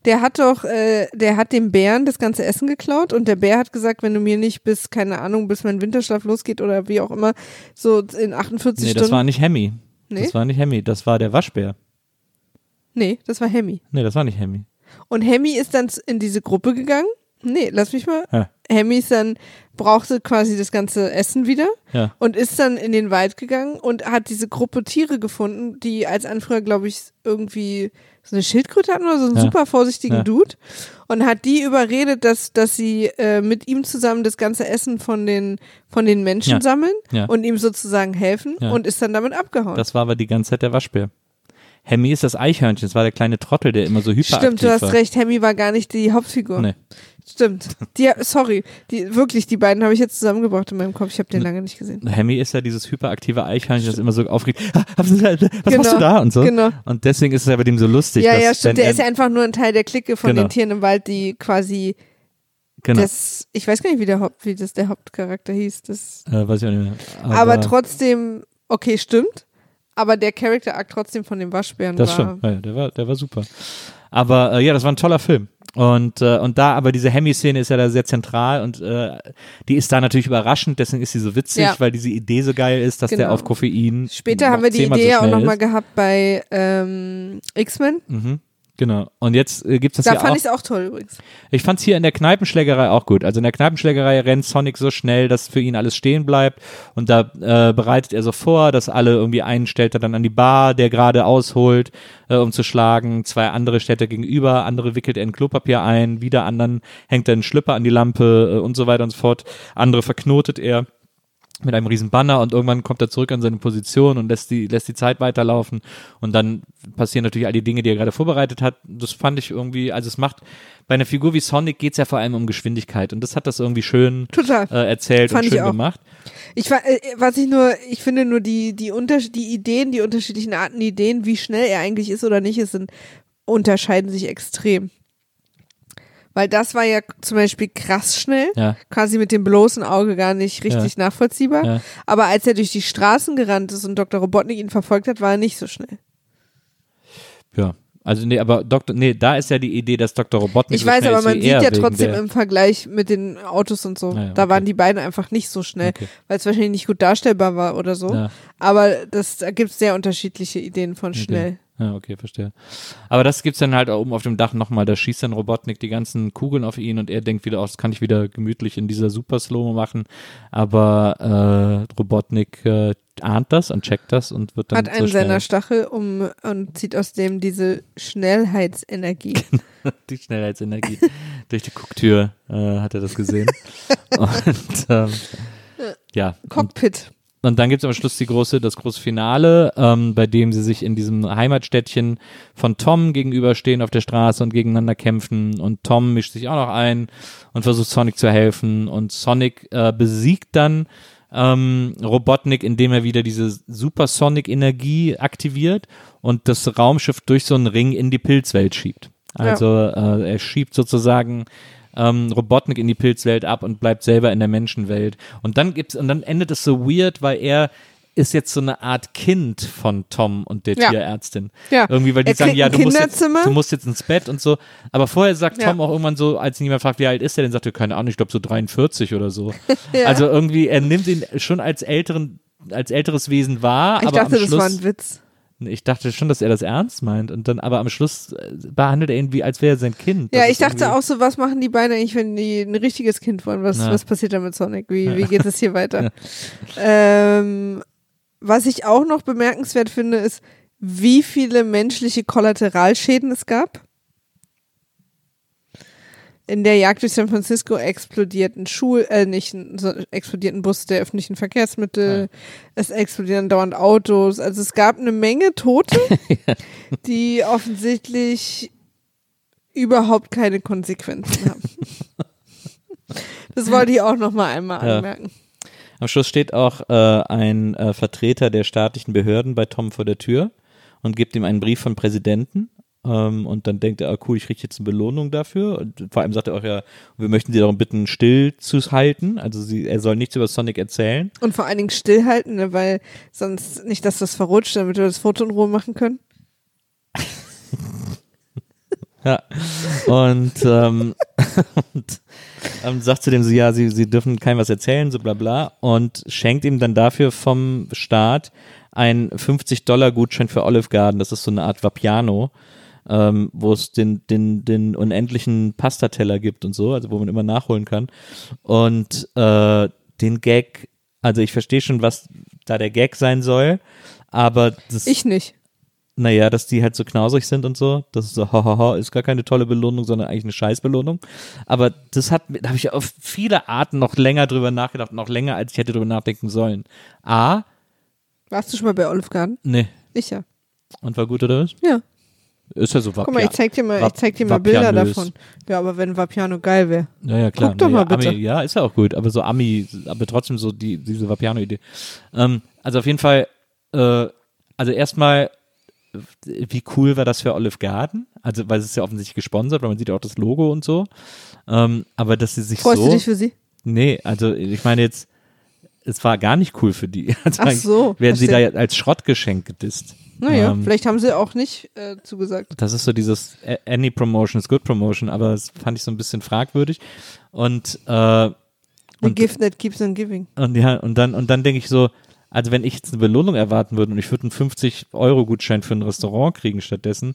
Der hat doch, äh, der hat dem Bären das ganze Essen geklaut und der Bär hat gesagt, wenn du mir nicht bis, keine Ahnung, bis mein Winterschlaf losgeht oder wie auch immer, so in 48 Nee, Stunden. das war nicht Hemmy. Nee? Das war nicht Hemmy, das war der Waschbär. nee, das war Hemmy. Nee, das war nicht Hemmy. Und Hemmy ist dann in diese Gruppe gegangen. Nee, lass mich mal. Ja. Hemmy ist dann, brauchte quasi das ganze Essen wieder Ja. und ist dann in den Wald gegangen und hat diese Gruppe Tiere gefunden, die als Anführer, glaube ich, irgendwie so eine Schildkröte hatten oder so einen Ja. super vorsichtigen Ja. Dude und hat die überredet, dass, dass sie äh, mit ihm zusammen das ganze Essen von den, von den Menschen sammeln Ja. und ihm sozusagen helfen und ist dann damit abgehauen. Das war aber die ganze Zeit der Waschbär. Hemmy ist das Eichhörnchen, das war der kleine Trottel, der immer so hyperaktiv Stimmt, du hast war. recht, Hemmy war gar nicht die Hauptfigur. Nee. Stimmt. Die, sorry, die, wirklich, die beiden habe ich jetzt zusammengebracht in meinem Kopf. Ich habe den lange nicht gesehen. Hemmy ist ja dieses hyperaktive Eichhörnchen, das immer so aufregt. Ah, was Genau. machst du da? Und so. Genau. Und deswegen ist es ja bei dem so lustig. Ja, ja, stimmt. Der er- ist ja einfach nur ein Teil der Clique von Genau. den Tieren im Wald, die quasi genau. das, ich weiß gar nicht, wie, der Haupt, wie das der Hauptcharakter hieß. Das, äh, weiß ich auch nicht mehr. Aber, aber, trotzdem, okay, stimmt. Aber der Charakter-Akt trotzdem von dem Waschbären Das war. stimmt, ja, der war, der war super. Aber äh, ja, das war ein toller Film. Und, äh, und da, aber diese Hemmy-Szene ist ja da sehr zentral und äh, die ist da natürlich überraschend, deswegen ist sie so witzig, Ja. weil diese Idee so geil ist, dass der Genau. auf Koffein. Später haben wir die Idee so auch nochmal gehabt bei ähm, X-Men. Mhm, genau. Und jetzt äh, gibt's das Da ja fand ich es auch toll übrigens. Ich fand's hier in der Kneipenschlägerei auch gut. Also in der Kneipenschlägerei rennt Sonic so schnell, dass für ihn alles stehen bleibt. Und da äh, bereitet er so vor, dass alle irgendwie einen stellt er dann an die Bar, der gerade ausholt, äh, um zu schlagen. Zwei andere stellt er gegenüber, andere wickelt er in Klopapier ein, wieder anderen hängt er einen Schlüpper an die Lampe äh, und so weiter und so fort. Andere verknotet er mit einem riesen Banner und irgendwann kommt er zurück an seine Position und lässt die, lässt die Zeit weiterlaufen und dann passieren natürlich all die Dinge, die er gerade vorbereitet hat. Das fand ich irgendwie, also es macht, bei einer Figur wie Sonic geht's ja vor allem um Geschwindigkeit und das hat das irgendwie schön Total. äh, erzählt Fand und ich schön auch. gemacht. Ich war, äh, was ich nur, ich finde nur die, die, Unter die Ideen, die unterschiedlichen Arten Ideen, wie schnell er eigentlich ist oder nicht ist, sind, unterscheiden sich extrem. Weil das war ja zum Beispiel krass schnell, Ja. quasi mit dem bloßen Auge gar nicht richtig nachvollziehbar. Ja. Aber als er durch die Straßen gerannt ist und Dr. Robotnik ihn verfolgt hat, war er nicht so schnell. Ja. Also nee, aber Dr. nee, da ist ja die Idee, dass Dr. Robotnik Ich so weiß, aber man sieht ja trotzdem im Vergleich mit den Autos und so. Ja, ja, Da okay. waren die beiden einfach nicht so schnell, Okay. weil es wahrscheinlich nicht gut darstellbar war oder so. Ja. Aber das, da gibt es sehr unterschiedliche Ideen von schnell. Ja, okay, verstehe. Aber das gibt's dann halt oben auf dem Dach nochmal. Da schießt dann Robotnik die ganzen Kugeln auf ihn und er denkt wieder, oh, das kann ich wieder gemütlich in dieser Super Slow machen. Aber äh, Robotnik äh, ahnt das und checkt das und wird dann Hat einen so seiner Stachel um und zieht aus dem diese Schnellheitsenergie. die Schnellheitsenergie. Durch die Gucktür äh, hat er das gesehen. und ähm, ja. Und, Cockpit. Und dann gibt's am Schluss die große, das große Finale, ähm, bei dem sie sich in diesem Heimatstädtchen von Tom gegenüberstehen auf der Straße und gegeneinander kämpfen. Und Tom mischt sich auch noch ein und versucht Sonic zu helfen. Und Sonic äh, besiegt dann ähm, Robotnik, indem er wieder diese Supersonic-Energie aktiviert und das Raumschiff durch so einen Ring in die Pilzwelt schiebt. Also äh, er schiebt sozusagen ähm, Robotnik in die Pilzwelt ab und bleibt selber in der Menschenwelt. Und dann gibt's und dann endet es so weird, weil er ist jetzt so eine Art Kind von Tom und der Ja. Tierärztin. Ja. Irgendwie, weil die Er sagen, ja, du musst, jetzt, du musst jetzt ins Bett und so. Aber vorher sagt Ja. Tom auch irgendwann so, als ihn jemand fragt, wie alt ist er, dann sagt er, keine Ahnung, ich glaube so 43 oder so. Ja. Also irgendwie, er nimmt ihn schon als älteren, als älteres Wesen wahr, Ich aber dachte, am das Schluss, war ein Witz. Ich dachte schon, dass er das ernst meint und dann, aber am Schluss äh, behandelt er ihn wie, als wäre er sein Kind. Ja, Das ich dachte auch so, was machen die beiden eigentlich, wenn die ein richtiges Kind wollen? Was, Ja. was passiert da mit Sonic? Wie, wie geht es hier weiter? ähm, was ich auch noch bemerkenswert finde, ist, wie viele menschliche Kollateralschäden es gab. In der Jagd durch San Francisco explodiert ein Schul, äh, nicht so, explodiert ein Bus der öffentlichen Verkehrsmittel, es explodieren dauernd Autos. Also es gab eine Menge Tote, die offensichtlich überhaupt keine Konsequenzen haben. Das wollte ich auch noch mal einmal Ja. anmerken. Am Schluss steht auch äh, ein äh, Vertreter der staatlichen Behörden bei Tom vor der Tür und gibt ihm einen Brief vom Präsidenten. Ähm, und dann denkt er, ah, cool, ich kriege jetzt eine Belohnung dafür. Und vor allem sagt er auch, ja, wir möchten Sie darum bitten, still zu halten. Also sie, er soll nichts über Sonic erzählen. Und vor allen Dingen stillhalten, ne, weil sonst nicht, dass das verrutscht, damit wir das Foto in Ruhe machen können. Ja. Und, ähm, und ähm, sagt zu dem so, ja, sie, sie dürfen keinem was erzählen, so bla bla. Und schenkt ihm dann dafür vom Staat einen 50-Dollar-Gutschein für Olive Garden. Das ist so eine Art Vapiano, ähm, wo es den, den, den unendlichen Pastateller gibt und so, also wo man immer nachholen kann. Und äh, den Gag, also ich verstehe schon, was da der Gag sein soll, aber das Ich nicht. naja, dass die halt so knausrig sind und so. Das ist so, hahaha, ist gar keine tolle Belohnung, sondern eigentlich eine Scheißbelohnung. Aber das hat, da habe ich auf viele Arten noch länger drüber nachgedacht, noch länger, als ich hätte drüber nachdenken sollen. A, Warst du schon mal bei Olive Garden? ne. Ich ja. Und war gut oder was? Ja. Ist ja so Guck mal, ich zeig dir mal, ich zeig dir mal Bilder davon. Ja, aber wenn Vapiano geil wäre. Ja, ja, klar. Guck doch naja, mal bitte. Ami, ja, ist ja auch gut, aber so Ami, aber trotzdem so die, diese Vapiano-Idee. Ähm, also auf jeden Fall, äh, also erstmal, wie cool war das für Olive Garden? Also, weil es ist ja offensichtlich gesponsert, weil man sieht ja auch das Logo und so. Ähm, aber dass sie sich Freust so. du dich für sie? Nee, also ich meine jetzt, es war gar nicht cool für die. Also Ach so, Werden sie da als Schrottgeschenk gedisst. Naja, Ähm, vielleicht haben sie auch nicht äh, zugesagt. das ist so dieses a- Any Promotion is good Promotion, aber das fand ich so ein bisschen fragwürdig. Und, äh, The und, gift that keeps on giving. und ja, und dann, und dann denke ich so, also wenn ich jetzt eine Belohnung erwarten würde und ich würde einen 50-Euro-Gutschein für ein Restaurant kriegen stattdessen,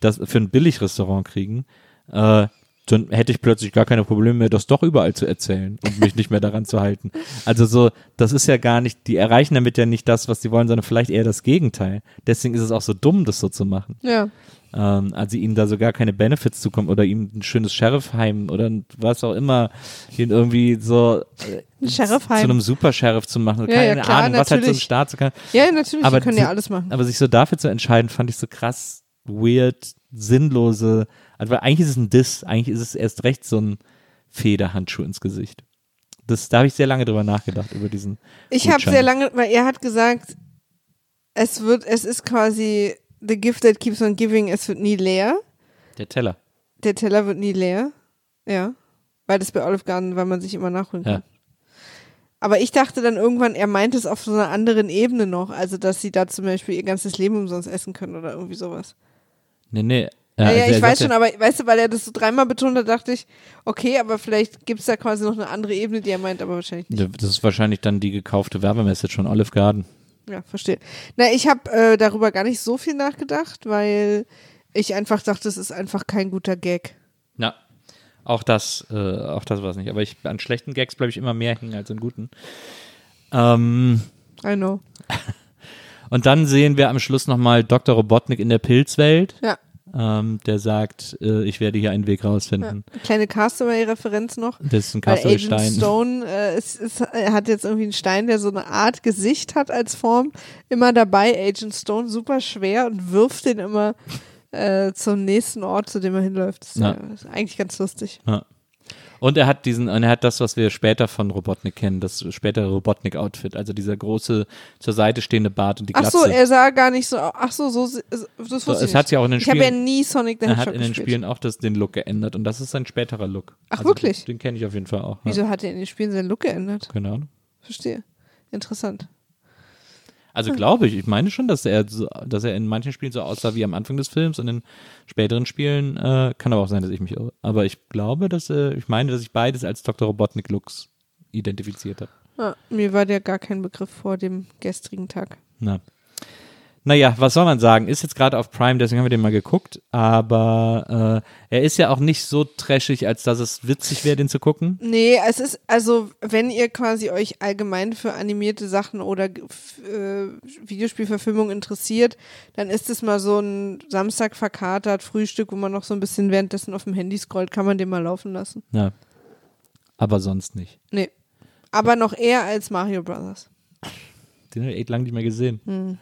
das für ein Billigrestaurant kriegen, äh, dann hätte ich plötzlich gar keine Probleme mehr, das doch überall zu erzählen und mich nicht mehr daran zu halten. Also so, das ist ja gar nicht, die erreichen damit ja nicht das, was sie wollen, sondern vielleicht eher das Gegenteil. Deswegen ist es auch so dumm, das so zu machen. Ja. Ähm, also ihnen da so gar keine Benefits zukommen oder ihm ein schönes Sheriffheim oder was auch immer, ihn irgendwie so äh, zu einem Super-Sheriff zu machen. Ja, ja, Keine klar, Ahnung, was halt so ein. Staat so kann. Ja, natürlich, Aber die können ja alles machen. Aber sich so dafür zu entscheiden, fand ich so krass, weird, sinnlose. Also weil eigentlich ist es ein Diss, eigentlich ist es erst recht so ein Federhandschuh ins Gesicht. Das, da habe ich sehr lange drüber nachgedacht, über diesen. Ich habe sehr lange, weil er hat gesagt, es wird, es ist quasi the gift that keeps on giving, es wird nie leer. Der Teller. Der Teller wird nie leer. Ja. Weil das bei Olive Garden, weil man sich immer nachholen kann. Ja. Aber ich dachte dann irgendwann, er meint es auf so einer anderen Ebene noch. Also, dass sie da zum Beispiel ihr ganzes Leben umsonst essen können oder irgendwie sowas. Nee, nee. Ja, also ja, ich weiß schon, aber weißt du, weil er das so dreimal betont hat, dachte ich, okay, aber vielleicht gibt es da quasi noch eine andere Ebene, die er meint, aber wahrscheinlich nicht. Das ist wahrscheinlich dann die gekaufte Werbemessage von Olive Garden. Ja, verstehe. Na, ich habe äh, darüber gar nicht so viel nachgedacht, weil ich einfach dachte, es ist einfach kein guter Gag. Ja. Auch das, äh, auch das war es nicht. Aber ich, an schlechten Gags bleibe ich immer mehr hängen als an guten. Ähm, I know. und dann sehen wir am Schluss nochmal Dr. Robotnik in der Pilzwelt. Ja. Ähm, der sagt, äh, ich werde hier einen Weg ja. rausfinden. Kleine Castaway-Referenz noch. Das ist ein Weil Agent Castaway-Stein. Stone äh, ist, ist, er hat jetzt irgendwie einen Stein, der so eine Art Gesicht hat als Form. Immer dabei, Agent Stone, super schwer und wirft den immer äh, zum nächsten Ort, zu dem er hinläuft. Das ist, Ja. ja. ist eigentlich ganz lustig. Ja. Und er hat diesen, und er hat das, was wir später von Robotnik kennen, das spätere Robotnik-Outfit, also dieser große zur Seite stehende Bart und die Ach Glatze. so, er sah gar nicht so. Ach so, so das wusste So, ich es hat sich auch in den ich habe ja Spielen, nie Sonic the er Hedgehog hat in den gespielt. Spielen auch das, den Look geändert und das ist sein späterer Look. Ach, also, wirklich? Den kenne ich auf jeden Fall auch. Ja. Wieso hat er in den Spielen seinen Look geändert? Keine Ahnung. Verstehe. Interessant. Also Hm. glaube ich, ich meine schon, dass er, so, dass er in manchen Spielen so aussah wie am Anfang des Films und in späteren Spielen äh, kann aber auch sein, dass ich mich irre. Aber ich glaube, dass äh, ich meine, dass ich beides als Dr. Robotnik Looks identifiziert habe. Ah, mir war der gar kein Begriff vor dem gestrigen Tag. Na. Naja, was soll man sagen? Ist jetzt gerade auf Prime, deswegen haben wir den mal geguckt, aber äh, er ist ja auch nicht so trashig, als dass es witzig wäre, den zu gucken. Nee, es ist, also, wenn ihr quasi euch allgemein für animierte Sachen oder äh, Videospielverfilmung interessiert, dann ist es mal so ein Samstag verkatert Frühstück, wo man noch so ein bisschen währenddessen auf dem Handy scrollt, kann man den mal laufen lassen. Ja. Aber sonst nicht. Nee. Aber noch eher als Mario Brothers. Den habe ich echt lange nicht mehr gesehen. Hm.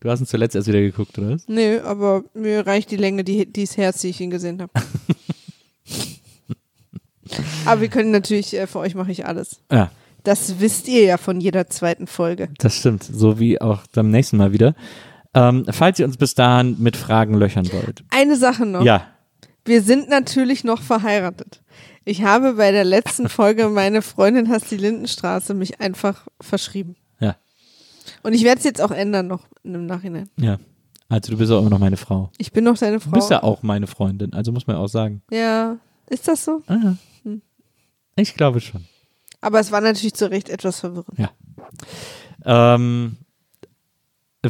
Du hast ihn zuletzt erst wieder geguckt, oder was? Nee, aber mir reicht die Länge, die, die es herz, die ich ihn gesehen habe. aber wir können natürlich, äh, für euch mache ich alles. Ja. Das wisst ihr ja von jeder zweiten Folge. Das stimmt, so wie auch beim nächsten Mal wieder. Ähm, falls ihr uns bis dahin mit Fragen löchern wollt. Eine Sache noch. Ja, Wir sind natürlich noch verheiratet. Ich habe bei der letzten Folge meine Freundin hasst die Lindenstraße mich einfach verschrieben. Ja, Und ich werde es jetzt auch ändern noch im Nachhinein. ja. Also du bist auch immer noch meine Frau. Ich bin noch deine Frau. Du bist ja auch meine Freundin, also muss man auch sagen. Ja, ist das so? Ah, ich glaube schon. Aber es war natürlich zu Recht etwas verwirrend. Ja. Ähm,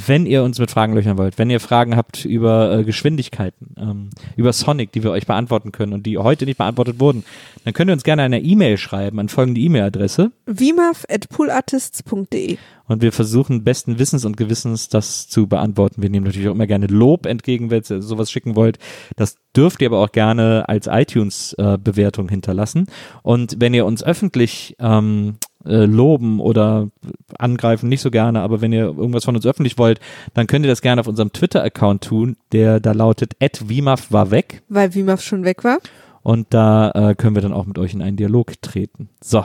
wenn ihr uns mit Fragen löchern wollt, wenn ihr Fragen habt über äh, Geschwindigkeiten, ähm, über Sonic, die wir euch beantworten können und die heute nicht beantwortet wurden, dann könnt ihr uns gerne eine E-Mail schreiben an folgende E-Mail-Adresse Vimaf at poolartists.de und wir versuchen besten Wissens und Gewissens das zu beantworten. Wir nehmen natürlich auch immer gerne Lob entgegen, wenn ihr sowas schicken wollt. Das dürft ihr aber auch gerne als iTunes-Bewertung hinterlassen. Und wenn ihr uns öffentlich ähm, äh, loben oder angreifen, nicht so gerne, aber wenn ihr irgendwas von uns öffentlich wollt, dann könnt ihr das gerne auf unserem Twitter-Account tun, der da lautet @vimaf war weg Weil Vimaf schon weg war. und da äh, können wir dann auch mit euch in einen Dialog treten. So,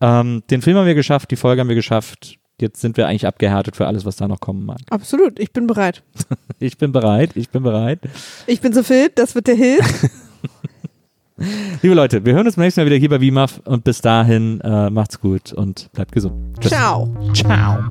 ähm, den Film haben wir geschafft, die Folge haben wir geschafft. Jetzt sind wir eigentlich abgehärtet für alles, was da noch kommen mag. Absolut, ich bin bereit. Ich bin bereit, ich bin bereit. Ich bin so fit, das wird der Hit. Liebe Leute, wir hören uns beim nächsten Mal wieder hier bei WIMAF und bis dahin äh, macht's gut und bleibt gesund. Tschüss. Ciao. Ciao.